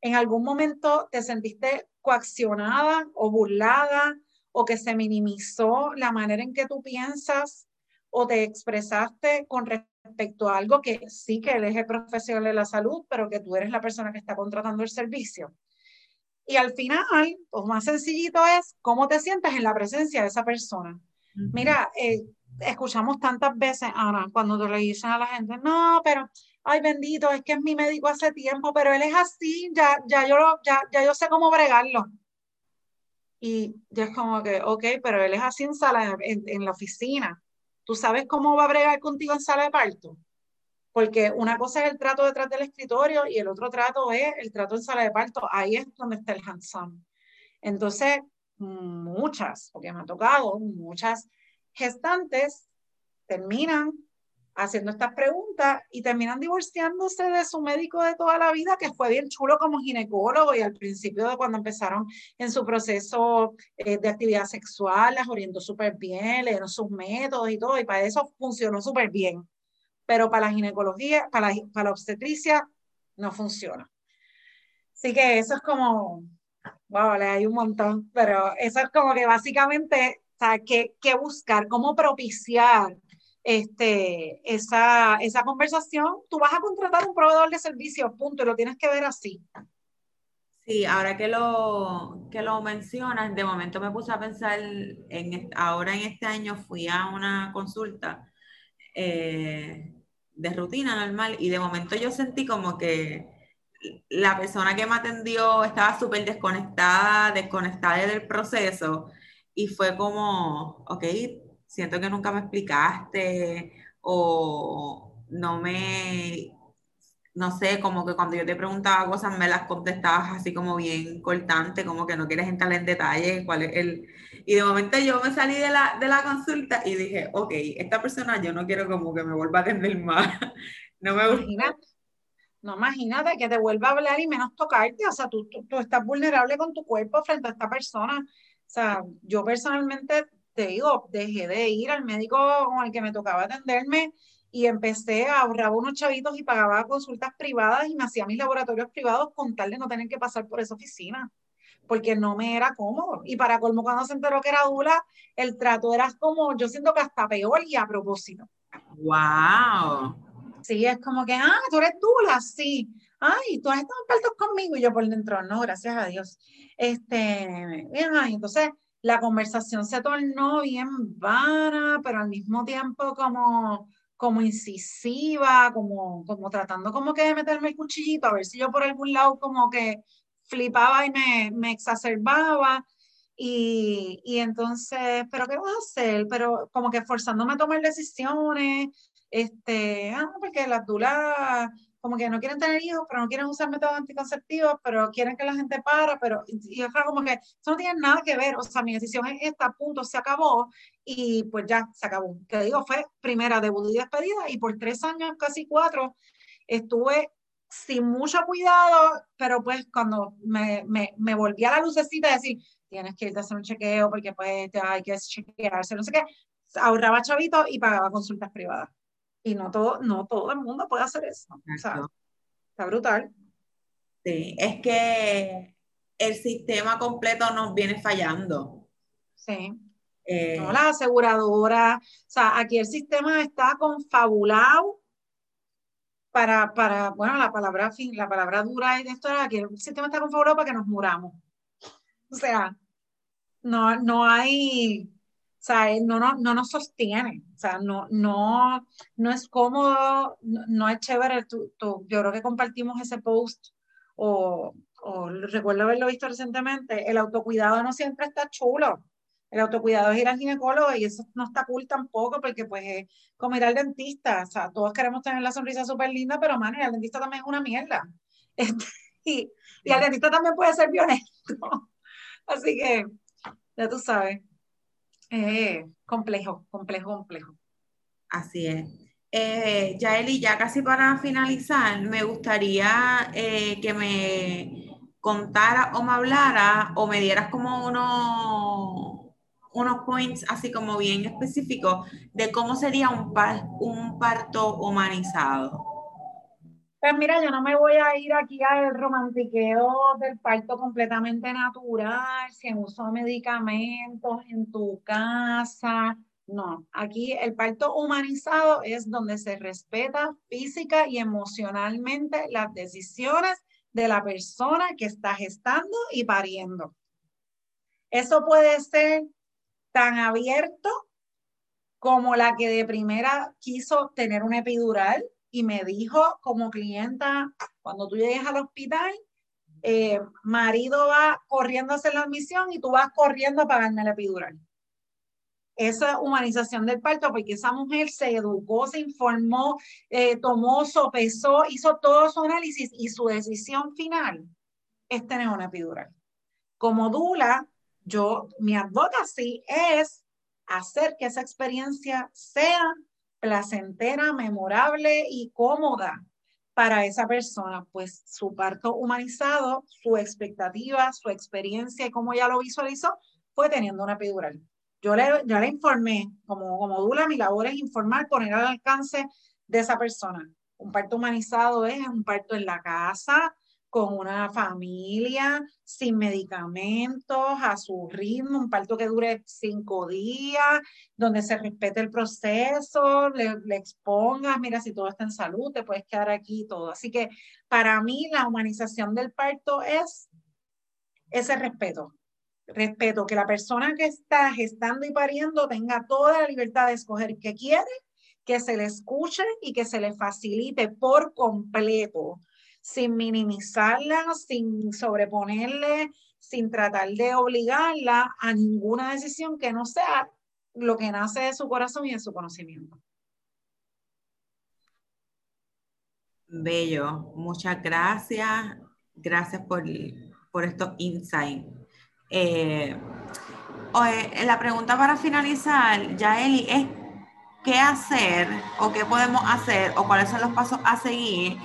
¿En algún momento te sentiste coaccionada o burlada o que se minimizó la manera en que tú piensas o te expresaste con respecto a algo que sí que él es el profesional de la salud, pero que tú eres la persona que está contratando el servicio. Y al final, lo más sencillito es cómo te sientes en la presencia de esa persona. Mira, eh, escuchamos tantas veces, Ana, cuando te le dicen a la gente, no, pero, ay bendito, es que es mi médico hace tiempo, pero él es así, ya, ya, yo, ya, ya yo sé cómo bregarlo. Y ya es como que, ok, pero él es así en sala, en, en la oficina. ¿Tú sabes cómo va a bregar contigo en sala de parto? Porque una cosa es el trato detrás del escritorio y el otro trato es el trato en sala de parto. Ahí es donde está el hands-on. Entonces, muchas, porque me ha tocado, muchas gestantes terminan haciendo estas preguntas y terminan divorciándose de su médico de toda la vida, que fue bien chulo como ginecólogo y al principio de cuando empezaron en su proceso eh, de actividad sexual, las orientó súper bien, le dieron sus métodos y todo, y para eso funcionó súper bien. Pero para la ginecología, para la, para la obstetricia, no funciona. Así que eso es como, wow, le hay un montón, pero eso es como que básicamente, o sea, ¿qué, buscar? ¿Cómo propiciar este, esa, esa conversación, tú vas a contratar un proveedor de servicios, punto, y lo tienes que ver así. Sí, ahora que lo, que lo mencionas, de momento me puse a pensar, en, ahora en este año fui a una consulta eh, de rutina normal y de momento yo sentí como que la persona que me atendió estaba súper desconectada, desconectada del proceso y fue como, ok, siento que nunca me explicaste o no me, no sé, como que cuando yo te preguntaba cosas me las contestabas así como bien cortante, como que no quieres entrar en detalle, cuál es el... Y de momento yo me salí de la, de la consulta y dije, ok, esta persona yo no quiero como que me vuelva a atender más. [LAUGHS] no me gusta. No imagínate que te vuelva a hablar y menos tocarte, o sea, tú, tú, tú estás vulnerable con tu cuerpo frente a esta persona. O sea, yo personalmente te digo, dejé de ir al médico con el que me tocaba atenderme y empecé a ahorrar unos chavitos y pagaba consultas privadas y me hacía mis laboratorios privados con tal de no tener que pasar por esa oficina, porque no me era cómodo. Y para colmo, cuando se enteró que era Dula, el trato era como, yo siento que hasta peor y a propósito. ¡Wow! Sí, es como que, ah, tú eres Dula, sí. Ay, tú has estado en partos conmigo y yo por dentro, no, gracias a Dios. Este, bien, ay, entonces la conversación se tornó bien vana, pero al mismo tiempo como, como incisiva, como, como tratando como que de meterme el cuchillito, a ver si yo por algún lado como que flipaba y me, me exacerbaba. Y, y, entonces, ¿pero qué vas a hacer? Pero como que forzándome a tomar decisiones, este, ah, porque las dulas como que no quieren tener hijos, pero no quieren usar métodos anticonceptivos, pero quieren que la gente para, pero, y, es como que eso no tiene nada que ver, o sea, mi decisión es esta, punto, se acabó, y pues ya, se acabó. Que digo, fue primera debut y despedida, y por tres años, casi cuatro, estuve sin mucho cuidado, pero pues cuando me, me, me volví a la lucecita de decir, tienes que irte a hacer un chequeo porque pues hay que chequearse, no sé qué, ahorraba chavito y pagaba consultas privadas. Y no todo, no todo el mundo puede hacer eso. O sea, está brutal. Sí, es que el sistema completo nos viene fallando. Sí. Eh, no, las aseguradoras, o sea, aquí el sistema está confabulado para, para, bueno, la palabra fin, la palabra dura y de esto, aquí el sistema está confabulado para que nos muramos. O sea, no, no hay, o sea, no, no, no nos sostiene, o sea, no, no, no es cómodo, no, es chévere. Tú, yo creo que compartimos ese post o, o recuerdo haberlo visto recientemente, el autocuidado no siempre está chulo. El autocuidado es ir al ginecólogo y eso no está cool tampoco porque pues es como ir al dentista. O sea, todos queremos tener la sonrisa súper linda, pero man, el dentista también es una mierda. [LAUGHS] Este, y, y el dentista también puede ser violento. [LAUGHS] Así que, ya tú sabes. Eh, complejo, complejo, complejo. Así es. Eh, Yaeli, ya casi para finalizar, me gustaría eh, que me contara o me hablara o me dieras como unos, unos points así como bien específicos de cómo sería un, un parto humanizado. Pues mira, yo no me voy a ir aquí al romantiqueo del parto completamente natural, sin uso de medicamentos en tu casa. No, aquí el parto humanizado es donde se respeta física y emocionalmente las decisiones de la persona que está gestando y pariendo. Eso puede ser tan abierto como la que de primera quiso tener una epidural y me dijo como clienta, cuando tú llegues al hospital, eh, marido va corriendo a hacer la admisión y tú vas corriendo a pagarme la epidural. Esa humanización del parto, porque esa mujer se educó, se informó, eh, tomó, sopesó, hizo todo su análisis y su decisión final es tener una epidural. Como Dula, yo, mi advocacy es hacer que esa experiencia sea placentera, memorable y cómoda para esa persona, pues su parto humanizado, su expectativa, su experiencia y cómo ya lo visualizó, fue teniendo una epidural. Yo le, le informé, como, como Dula, mi labor es informar, poner al alcance de esa persona. Un parto humanizado es un parto en la casa, con una familia, sin medicamentos, a su ritmo, un parto que dure cinco días, donde se respete el proceso, le, expongas, mira, si todo está en salud, te puedes quedar aquí y todo. Así que para mí la humanización del parto es ese respeto. Respeto, que la persona que está gestando y pariendo tenga toda la libertad de escoger qué quiere, que se le escuche y que se le facilite por completo sin minimizarla, sin sobreponerle, sin tratar de obligarla a ninguna decisión que no sea lo que nace de su corazón y de su conocimiento. Bello, muchas gracias. Gracias por, por estos insights. Eh, la pregunta para finalizar, Yaeli, es qué hacer o qué podemos hacer o cuáles son los pasos a seguir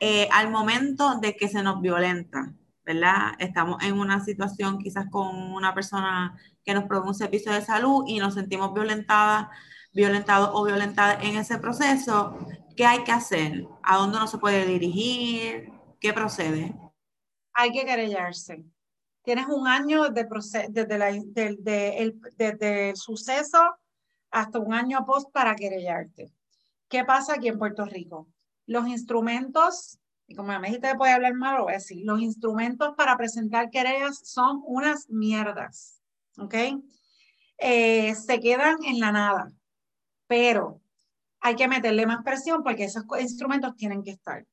eh, al momento de que se nos violenta, ¿verdad? Estamos en una situación quizás con una persona que nos provee un servicio de salud y nos sentimos violentadas, violentados o violentadas en ese proceso, ¿qué hay que hacer? ¿A dónde no se puede dirigir? ¿Qué procede? Hay que querellarse. Tienes un año de desde, la, desde el suceso hasta un año post para querellarte ¿Qué pasa aquí en Puerto Rico? Los instrumentos, y como me dijiste que puede hablar mal, lo voy a decir, los instrumentos para presentar querellas son unas mierdas, ¿ok? Eh, se quedan en la nada, pero hay que meterle más presión porque esos instrumentos tienen que estar.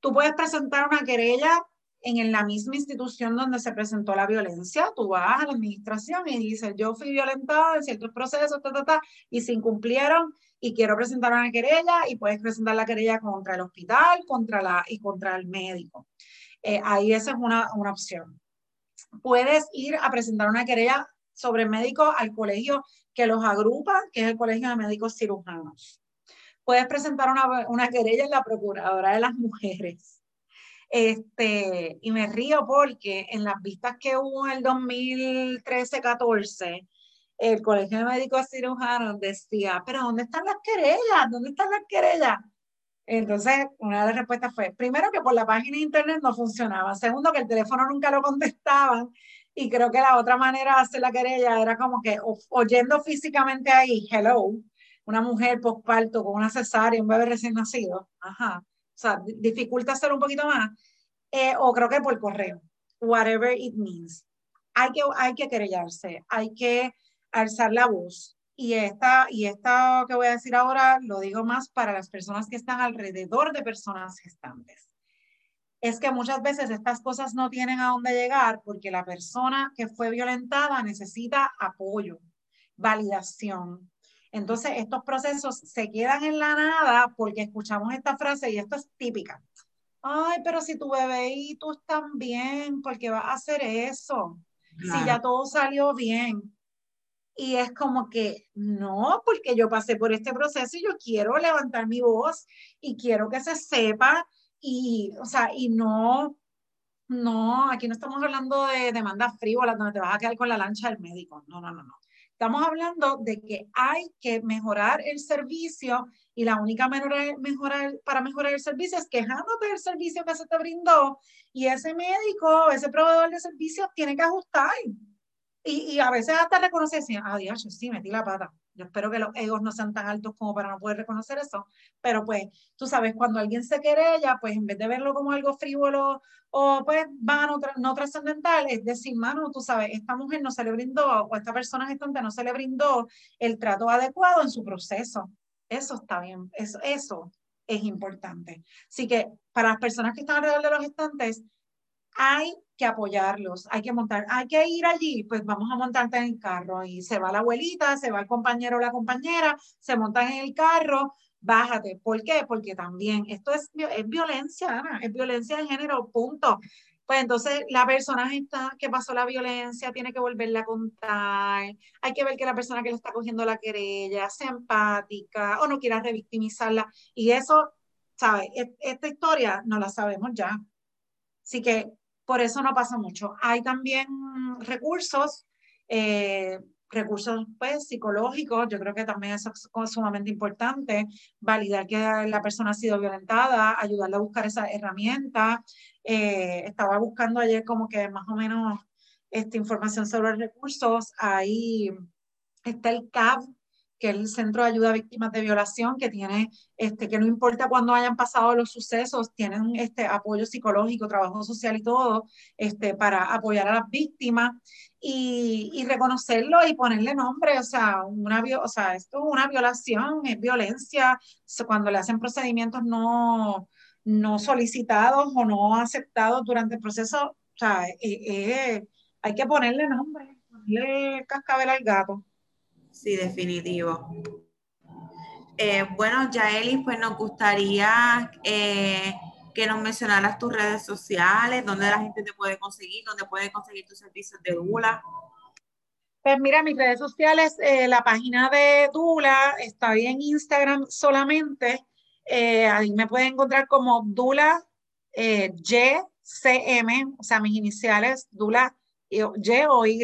Tú puedes presentar una querella en la misma institución donde se presentó la violencia, tú vas a la administración y dices, yo fui violentada en ciertos procesos, ta, ta, ta, y se incumplieron y quiero presentar una querella y puedes presentar la querella contra el hospital contra la, y contra el médico. Eh, ahí esa es una, una opción. Puedes ir a presentar una querella sobre médicos al colegio que los agrupa, que es el Colegio de Médicos Cirujanos. Puedes presentar una, una querella en la Procuradora de las Mujeres este, y me río porque en las vistas que hubo en el 2013-14, el Colegio de Médicos Cirujanos decía, pero ¿dónde están las querellas? ¿Dónde están las querellas? Entonces, una de las respuestas fue, primero, que por la página de internet no funcionaba. Segundo, que el teléfono nunca lo contestaban. Y creo que la otra manera de hacer la querella era como que oyendo físicamente ahí, hello, una mujer postparto con una cesárea, un bebé recién nacido. Ajá o sea, dificulta hacer un poquito más, eh, o creo que por correo, whatever it means. Hay que, hay que querellarse, hay que alzar la voz. Y esta, y esta que voy a decir ahora lo digo más para las personas que están alrededor de personas gestantes. Es que muchas veces estas cosas no tienen a dónde llegar porque la persona que fue violentada necesita apoyo, validación, entonces, estos procesos se quedan en la nada porque escuchamos esta frase y esto es típica. Ay, pero si tu bebé y tú están bien, ¿por qué vas a hacer eso? Si ya todo salió bien. Y es como que no, porque yo pasé por este proceso y yo quiero levantar mi voz y quiero que se sepa y, o sea, y no, no, aquí no estamos hablando de demandas frívolas donde te vas a quedar con la lancha del médico. No, no, no, no. Estamos hablando de que hay que mejorar el servicio y la única manera mejorar, para mejorar el servicio es quejándote del servicio que se te brindó y ese médico, ese proveedor de servicios tiene que ajustar. Y, y a veces hasta reconocer, ah, Dios, sí, metí la pata. Yo espero que los egos no sean tan altos como para no poder reconocer eso, pero pues tú sabes, cuando alguien se querella, pues en vez de verlo como algo frívolo o pues vano, no trascendental, es decir, mano, tú sabes, esta mujer no se le brindó o esta persona gestante no se le brindó el trato adecuado en su proceso. Eso está bien, eso, eso es importante. Así que para las personas que están alrededor de los gestantes, hay que apoyarlos, hay que montar, hay que ir allí, pues vamos a montarte en el carro y se va la abuelita, se va el compañero o la compañera, se montan en el carro, bájate. ¿Por qué? Porque también esto es, es violencia, es violencia de género, punto. Pues entonces la persona está, que pasó la violencia tiene que volverla a contar. Hay que ver que la persona que le está cogiendo la querella sea empática o no quiera revictimizarla. Y eso, ¿sabes? Esta historia no la sabemos ya. Así que por eso no pasa mucho. Hay también recursos, eh, recursos pues, psicológicos, yo creo que también eso es sumamente importante, validar que la persona ha sido violentada, ayudarle a buscar esa herramienta. Eh, estaba buscando ayer como que más o menos esta información sobre recursos, ahí está el CAB, que es el Centro de Ayuda a Víctimas de Violación, que tiene, este, que no importa cuándo hayan pasado los sucesos, tienen este apoyo psicológico, trabajo social y todo, este, para apoyar a las víctimas y, y reconocerlo y ponerle nombre, o sea, una, o sea, esto es una violación, es violencia, cuando le hacen procedimientos no, no solicitados o no aceptados durante el proceso, o sea, eh, eh, hay que ponerle nombre, ponerle cascabel al gato. Sí, definitivo. Eh, bueno, Yaeli, pues nos gustaría eh, que nos mencionaras tus redes sociales, dónde la gente te puede conseguir, dónde puede conseguir tus servicios de Dula. Pues mira, mis redes sociales, eh, la página de Dula está ahí en Instagram solamente. ahí me pueden encontrar como Dula YCM, o sea, mis iniciales, Dula Y o Y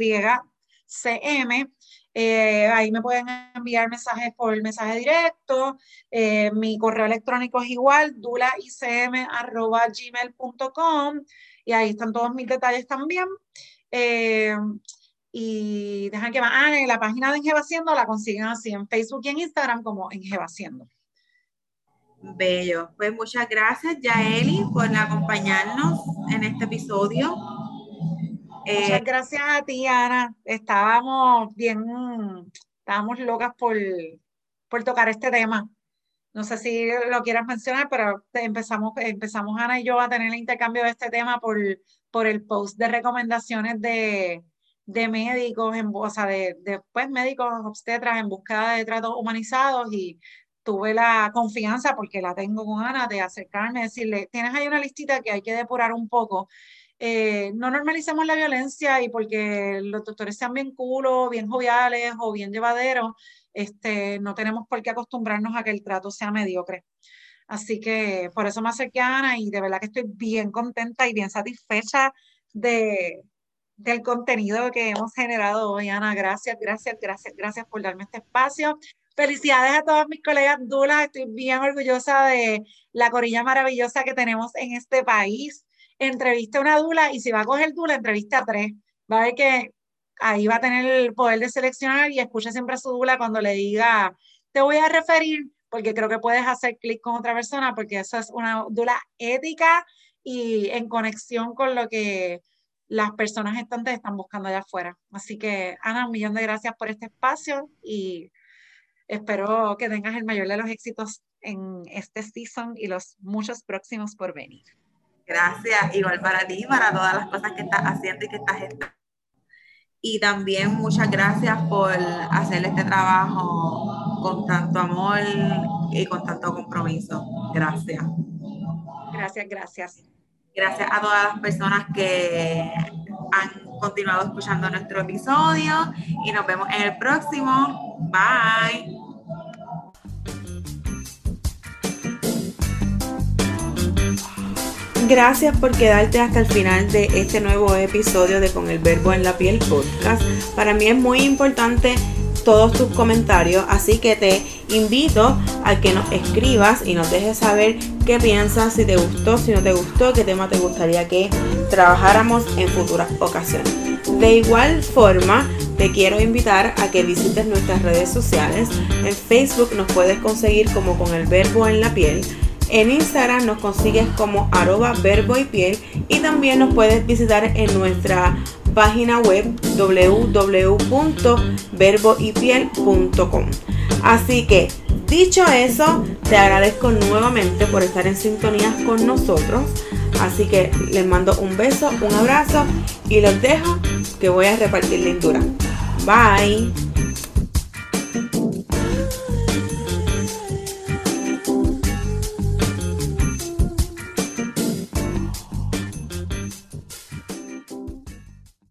CM. Eh, ahí me pueden enviar mensajes por mensaje directo. Eh, mi correo electrónico es igual, dulaicm.gmail.com y ahí están todos mis detalles también. Eh, y dejan que ah, en la página de Engevaciendo la consiguen así en Facebook y en Instagram como Engevaciendo. Bello. Pues muchas gracias, Yaeli, por acompañarnos en este episodio. Muchas eh, gracias a ti, Ana. Estábamos bien, estábamos locas por, por tocar este tema. No sé si lo quieras mencionar, pero empezamos, empezamos Ana y yo a tener el intercambio de este tema por, por el post de recomendaciones de, de médicos, en, o sea, de, de pues, médicos obstetras en búsqueda de tratos humanizados y tuve la confianza, porque la tengo con Ana, de acercarme, decirle, tienes ahí una listita que hay que depurar un poco. Eh, no normalicemos la violencia y porque los doctores sean bien culos, bien joviales o bien llevaderos, este, no tenemos por qué acostumbrarnos a que el trato sea mediocre. Así que por eso me acerqué a Ana y de verdad que estoy bien contenta y bien satisfecha de, del contenido que hemos generado hoy, Ana. Gracias, gracias, gracias, gracias por darme este espacio. Felicidades a todas mis colegas dulas. Estoy bien orgullosa de la corilla maravillosa que tenemos en este país. Entrevista a una dula y si va a coger dula, entrevista a tres. Va a ver que ahí va a tener el poder de seleccionar y escucha siempre a su dula cuando le diga, te voy a referir, porque creo que puedes hacer clic con otra persona, porque eso es una dula ética y en conexión con lo que las personas estantes están buscando allá afuera. Así que, Ana, un millón de gracias por este espacio y Espero que tengas el mayor de los éxitos en este season y los muchos próximos por venir. Gracias, igual para ti, para todas las cosas que estás haciendo y que estás Y también muchas gracias por hacer este trabajo con tanto amor y con tanto compromiso. Gracias. Gracias, gracias. Gracias a todas las personas que han continuado escuchando nuestro episodio y nos vemos en el próximo. Bye. Gracias por quedarte hasta el final de este nuevo episodio de Con el Verbo en la Piel podcast. Para mí es muy importante todos tus comentarios, así que te invito a que nos escribas y nos dejes saber qué piensas, si te gustó, si no te gustó, qué tema te gustaría que trabajáramos en futuras ocasiones. De igual forma, te quiero invitar a que visites nuestras redes sociales. En Facebook nos puedes conseguir como con el verbo en la piel. En Instagram nos consigues como arroba verbo y piel y también nos puedes visitar en nuestra página web www.verboypiel.com. Así que, dicho eso, te agradezco nuevamente por estar en sintonía con nosotros. Así que les mando un beso, un abrazo y los dejo que voy a repartir lindura. Bye.